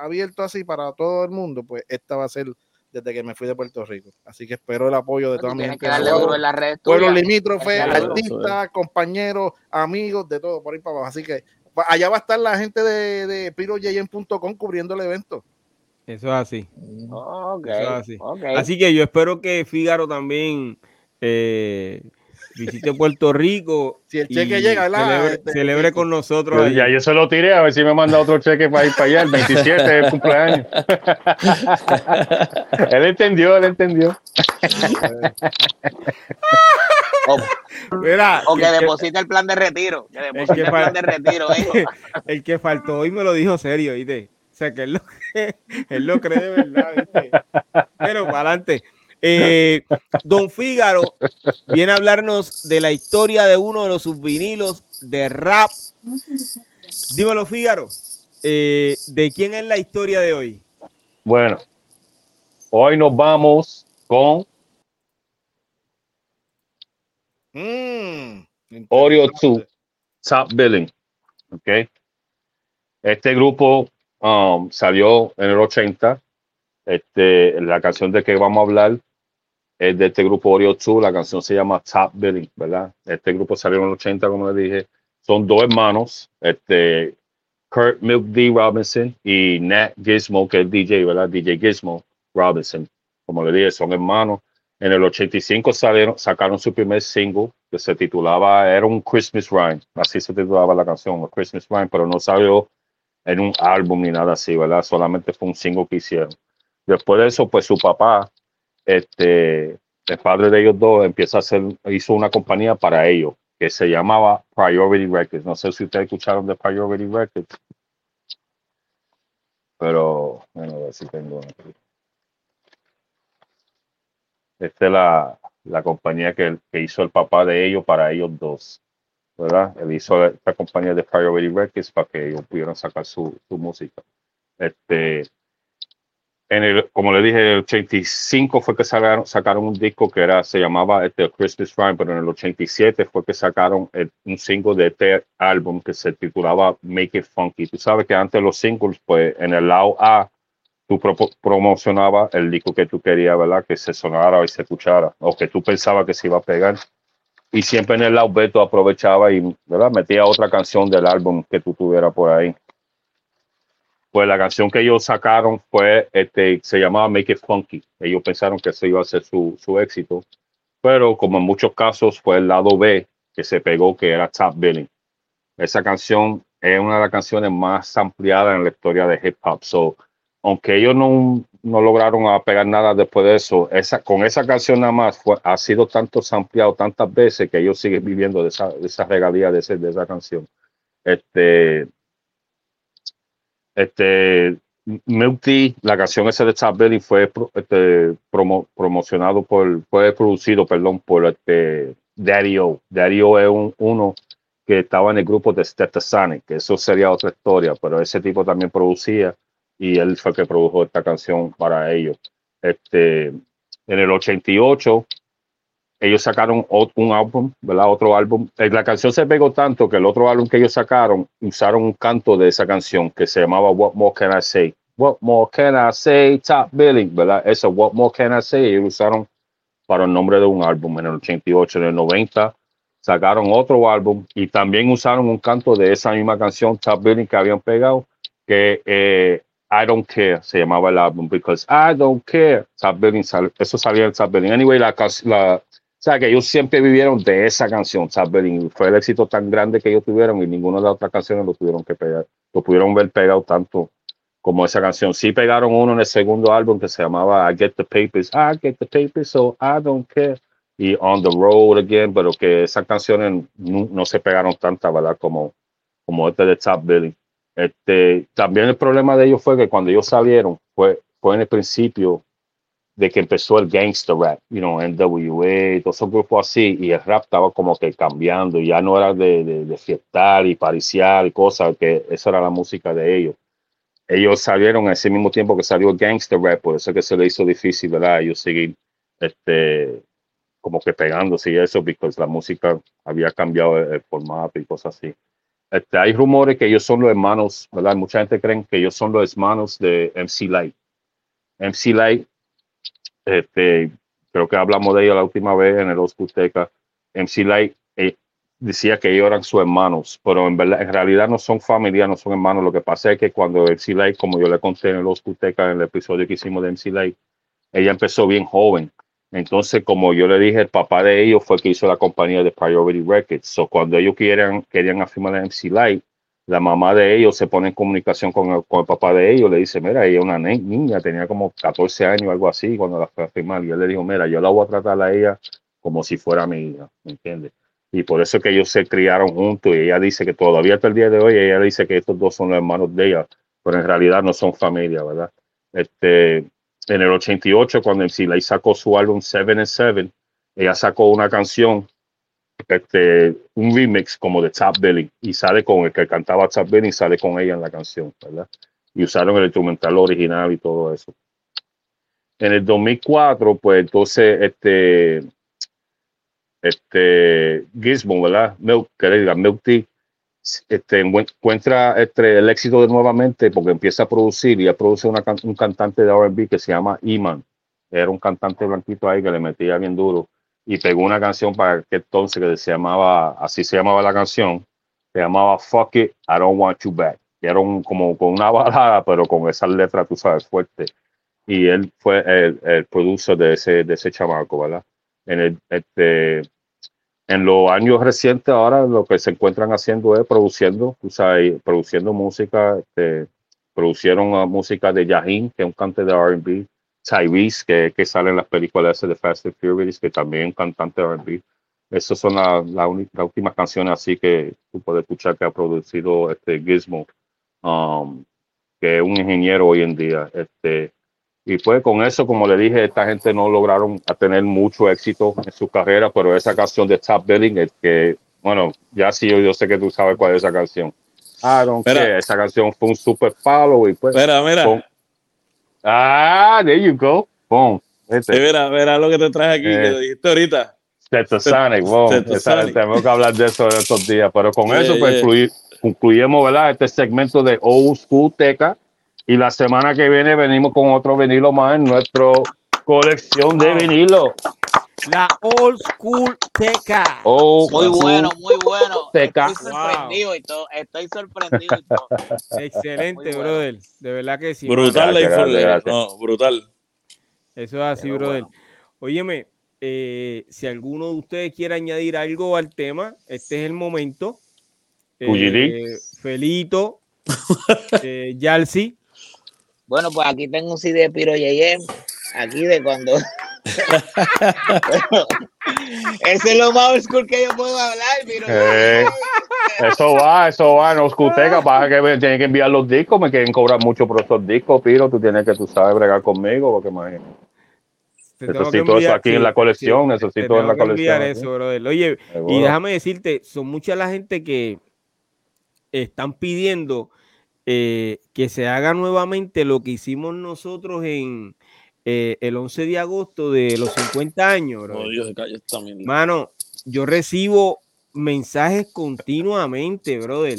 abierto así para todo el mundo, pues esta va a ser desde que me fui de Puerto Rico. Así que espero el apoyo de toda mi gente. Pueblos limítrofes, artistas, compañeros, amigos, de todo por ahí para abajo. Así que allá va a estar la gente de, de piroyeyen.com cubriendo el evento. Eso es así. así. así. que yo espero que Fígaro también eh, visite Puerto Rico. Si el cheque llega, celebre, este, celebre con nosotros. ya yo se lo tiré a ver si me manda otro cheque para ir para allá el 27 de cumpleaños. <laughs> él entendió, él entendió. <laughs> o, que deposite el plan de retiro. Que deposite el, plan de retiro. <laughs> el que faltó hoy me lo dijo serio, ¿viste? O sea, que él lo, él lo cree de verdad, ¿viste? Pero para adelante. Eh, Don Fígaro viene a hablarnos de la historia de uno de los subvinilos de rap. Dímelo, Fígaro, eh, ¿de quién es la historia de hoy? Bueno, hoy nos vamos con mm, Oreo 2 Top Billing. Okay. Este grupo um, salió en el 80. Este, la canción de que vamos a hablar es de este grupo Oreo 2, la canción se llama Top Billing, ¿verdad? Este grupo salió en los 80, como le dije. Son dos hermanos, este, Kurt Milk D. Robinson y Nat Gizmo, que es DJ, ¿verdad? DJ Gizmo Robinson. Como le dije, son hermanos. En el 85 salieron, sacaron su primer single que se titulaba, era un Christmas Rhyme, así se titulaba la canción, un Christmas Rhyme, pero no salió en un álbum ni nada así, ¿verdad? Solamente fue un single que hicieron. Después de eso, pues su papá, este, el padre de ellos dos empieza a hacer, hizo una compañía para ellos que se llamaba Priority Records. No sé si ustedes escucharon de Priority Records, pero bueno, a ver si tengo. Esta es la, la compañía que, que, hizo el papá de ellos para ellos dos, ¿verdad? Él hizo esta compañía de Priority Records para que ellos pudieran sacar su, su música. Este, en el, como le dije, el 85 fue que sacaron, sacaron un disco que era, se llamaba este, Christmas Rhyme, pero en el 87 fue que sacaron un single de este álbum que se titulaba Make It Funky. Tú sabes que antes los singles, pues en el lado A, tú promocionabas el disco que tú querías, ¿verdad? Que se sonara y se escuchara, o que tú pensabas que se iba a pegar. Y siempre en el lado B tú aprovechaba y, ¿verdad? Metía otra canción del álbum que tú tuvieras por ahí pues la canción que ellos sacaron fue, este, se llamaba Make It Funky. Ellos pensaron que eso iba a ser su, su éxito, pero como en muchos casos fue el lado B que se pegó, que era Top Billing. Esa canción es una de las canciones más ampliadas en la historia de hip hop. So, aunque ellos no, no lograron pegar nada después de eso, esa, con esa canción nada más fue, ha sido tanto ampliado tantas veces que ellos siguen viviendo de esa, de esa regalía de, de esa canción. Este, este, Milk la canción esa de Chad Belly fue este, promocionado por, fue producido, perdón, por este Daddy O. Daddy O es un, uno que estaba en el grupo de Sonic, que eso sería otra historia, pero ese tipo también producía y él fue el que produjo esta canción para ellos. Este, en el 88 ellos sacaron un álbum, ¿verdad? Otro álbum. Eh, la canción se pegó tanto que el otro álbum que ellos sacaron usaron un canto de esa canción que se llamaba What More Can I Say? What More Can I Say? Top Billing, ¿verdad? Eso, What More Can I Say? Ellos usaron para el nombre de un álbum en el 88, en el 90 sacaron otro álbum y también usaron un canto de esa misma canción, Top Billing, que habían pegado, que eh, I Don't Care, se llamaba el álbum, Because I Don't Care. eso salía en Sad Anyway, la, la, sea, que ellos siempre vivieron de esa canción, Sad Fue el éxito tan grande que ellos tuvieron y ninguna de las otras canciones lo tuvieron que pegar. Lo pudieron ver pegado tanto como esa canción. Sí pegaron uno en el segundo álbum que se llamaba I Get the Papers. I Get the Papers, so I Don't Care. Y On the Road Again, pero que esas canciones no, se pegaron tantas, ¿verdad? Como, como este de Top Billy. Este, también el problema de ellos fue que cuando ellos salieron, fue, fue en el principio de que empezó el gangster rap, you know, NWA, todos esos grupos así, y el rap estaba como que cambiando, ya no era de, de, de fiestar y pariciar y cosas, que esa era la música de ellos. Ellos salieron a ese mismo tiempo que salió el gangster rap, por eso que se le hizo difícil, ¿verdad? Ellos seguir, este, como que pegándose y eso, porque la música había cambiado el formato y cosas así. Este, hay rumores que ellos son los hermanos, ¿verdad? Mucha gente cree que ellos son los hermanos de MC Light. MC Light, este, creo que hablamos de ellos la última vez en el Oscuteca. MC Light eh, decía que ellos eran sus hermanos, pero en, realidad no son familia, no son hermanos. Lo que pasa es que cuando MC Light, como yo le conté en el Oscuteca, en el episodio que hicimos de MC Light, ella empezó bien joven entonces, como yo le dije, el papá de ellos fue el que hizo la compañía de Priority Records. So, cuando ellos querían, querían afirmar la MC Light, la mamá de ellos se pone en comunicación con el, con el papá de ellos, le dice, mira, ella es una niña, tenía como 14 años, algo así, cuando la fue a firmar. Y él le dijo, mira, yo la voy a tratar a ella como si fuera mi hija, ¿me entiendes? Y por eso es que ellos se criaron juntos y ella dice que todavía hasta el día de hoy, ella dice que estos dos son los hermanos de ella, pero en realidad no son familia, ¿verdad? Este, en el 88, cuando MC Light sacó su álbum Seven and Seven, ella sacó una canción, este, un remix como de Top Billy, y sale con el que cantaba Top Billy, y sale con ella en la canción, ¿verdad? Y usaron el instrumental original y todo eso. En el 2004, pues entonces, este, este, Gizmo, ¿verdad? Milk, que diga, Milk Tea, este, encuentra este, el éxito de nuevamente porque empieza a producir y a producir una, un cantante de RB que se llama Iman. Era un cantante blanquito ahí que le metía bien duro y pegó una canción para que entonces que se llamaba, así se llamaba la canción, se llamaba Fuck It, I Don't Want You Back. Y era un, como con una balada, <laughs> pero con esa letra, tú sabes, fuerte. Y él fue el, el producer de ese, de ese chamaco, ¿verdad? En el, este, en los años recientes ahora lo que se encuentran haciendo es produciendo, o sea, produciendo música, este, producieron música de Yahin, que es un cantante de R&B, Tyrese, que, que sale en las películas de Fast and Furious, que también es cantante de R&B. Esas son las la, últimas canciones así que tú puedes escuchar que ha producido este Gizmo, um, que es un ingeniero hoy en día. Este, y pues con eso, como le dije, esta gente no lograron tener mucho éxito en su carrera, pero esa canción de Top Billing es que, bueno, ya sí yo, sé que tú sabes cuál es esa canción. Ah, esa canción fue un super palo y pues. Espera, mira. Ah, there you go. Boom. Este. mira, mira lo que te traje aquí, que eh, dijiste ahorita. Tetasonic, wow. Tenemos que hablar de eso en estos días, pero con eso pues concluyemos, ¿verdad? Este segmento de Old School Teca y la semana que viene venimos con otro vinilo más en nuestra colección de vinilo. La Old School Teca. muy bueno, muy bueno. Teca. Estoy sorprendido y todo. Estoy sorprendido y todo. <laughs> Excelente, brother. De verdad que sí. Brutal la información. No, brutal. Eso es así, brother. Óyeme, eh, si alguno de ustedes quiere añadir algo al tema, este es el momento. Eh, Felito, <laughs> eh, Yalsi, bueno, pues aquí tengo un CD de Piro Yeyem, aquí de cuando. <laughs> Ese es lo más oscuro que yo puedo hablar, Piro. Eh, eso va, eso va en Oscuteca. Pasa que me tienen que enviar los discos, me quieren cobrar mucho por esos discos, Piro. Tú tienes que, tú sabes, bregar conmigo, porque imagínate. Necesito eso aquí en la colección, necesito en la colección. Eso, brother. Oye, y déjame decirte, son mucha la gente que están pidiendo eh, que se haga nuevamente lo que hicimos nosotros en eh, el 11 de agosto de los 50 años. Mano, yo recibo mensajes continuamente, brother.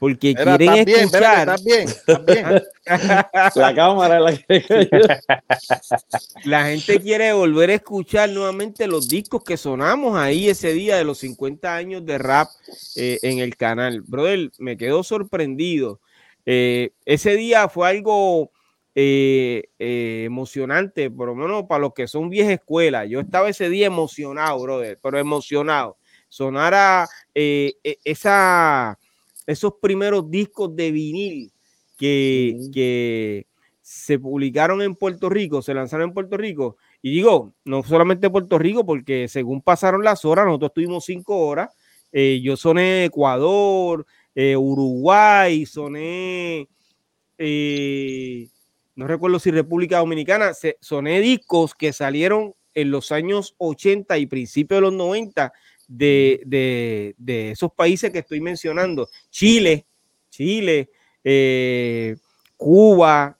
Porque quieren escuchar. Bien, bien, <laughs> la cámara la La gente quiere volver a escuchar nuevamente los discos que sonamos ahí ese día de los 50 años de rap eh, en el canal. Brother, me quedo sorprendido. Eh, ese día fue algo eh, eh, emocionante, por lo menos para los que son vieja escuela. Yo estaba ese día emocionado, brother, pero emocionado. Sonara e, esa, esos primeros discos de vinil que, que se publicaron en Puerto Rico, se lanzaron en Puerto Rico. Y digo, no solamente Puerto Rico, porque según pasaron las horas, nosotros tuvimos cinco horas. yo soné Ecuador, eh, Uruguay, soné, eh, no recuerdo si República Dominicana, soné discos que salieron en los años 80 y principios de los 90 de, esos países que estoy mencionando. Chile, Chile, eh, Cuba,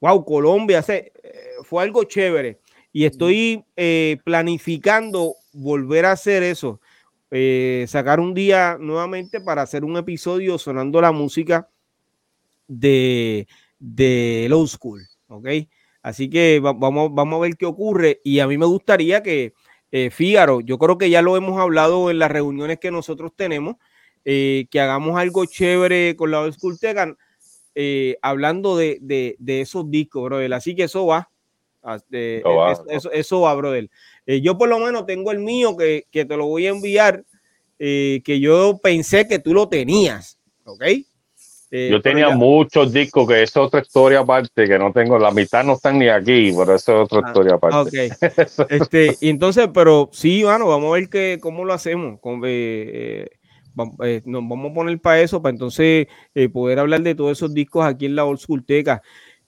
wow, Colombia, fue algo chévere. Y estoy planificando volver a hacer eso. Eh, sacar un día nuevamente para hacer un episodio sonando la música de, de Low School, ¿ok? Así que vamos, vamos a ver qué ocurre y a mí me gustaría que eh, Fígaro, yo creo que ya lo hemos hablado en las reuniones que nosotros tenemos, eh, que hagamos algo chévere con la Old School Tegan, eh, hablando de, de, de, esos discos, brother. Así que eso va. Ah, eso, eso, eso, va, brother. Eh, yo por lo menos tengo el mío que, te lo voy a enviar, eh, que yo pensé que tú lo tenías, ¿ok? Eh, yo tenía muchos discos, que es otra historia aparte, que no tengo, la mitad no están ni aquí, pero eso es otra ah, historia aparte. Ok. <laughs> este, y entonces, pero sí, bueno, vamos a ver que, cómo lo hacemos. nos vamos a poner para eso, para entonces poder hablar de todos esos discos aquí en la Old School Teca.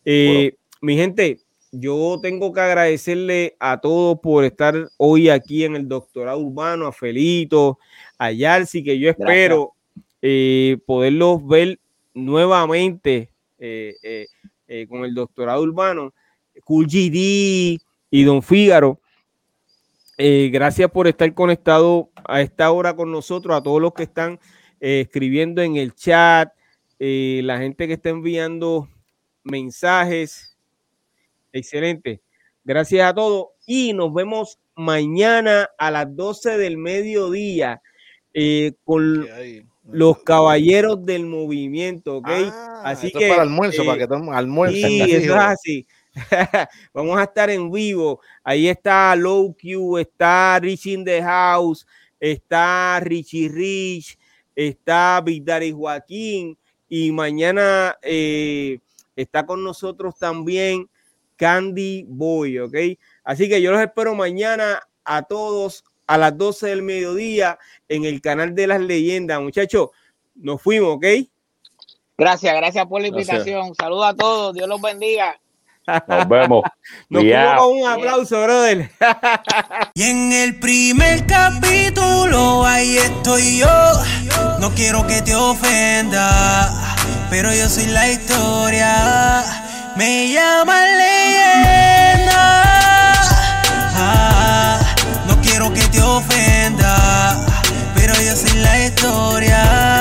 Mi gente, yo tengo que agradecerle a todos por estar hoy aquí en el doctorado urbano, a Felito, a Yarsi, que yo espero eh, poderlos ver nuevamente eh, eh, con el doctorado urbano, Cool GD y Don Fígaro. gracias por estar conectado a esta hora con nosotros, a todos los que están escribiendo en el chat, la gente que está enviando mensajes Excelente. Gracias a todos y nos vemos mañana a las 12 del mediodía eh, los caballeros del movimiento, ¿ok? Ah, así que para almuerzo, para eh, que almuercen. Sí, <laughs> eso es así. <laughs> Vamos a estar en vivo. Ahí está Low Q, está Rich in the House, está Richie Rich, está Vidari Joaquín y mañana eh, está con nosotros también Candy Boy, ¿ok? Así que yo los espero mañana a todos a las 12 del mediodía en el canal de las leyendas. Muchachos, nos fuimos, ¿ok? Gracias, gracias por la invitación. Saludos a todos, Dios los bendiga. Nos vemos. <laughs> Nos fuimos con un aplauso, brother. <laughs> y en el primer capítulo, ahí estoy yo. No quiero que te ofenda, pero yo soy la historia. Me llama leyenda. Historia.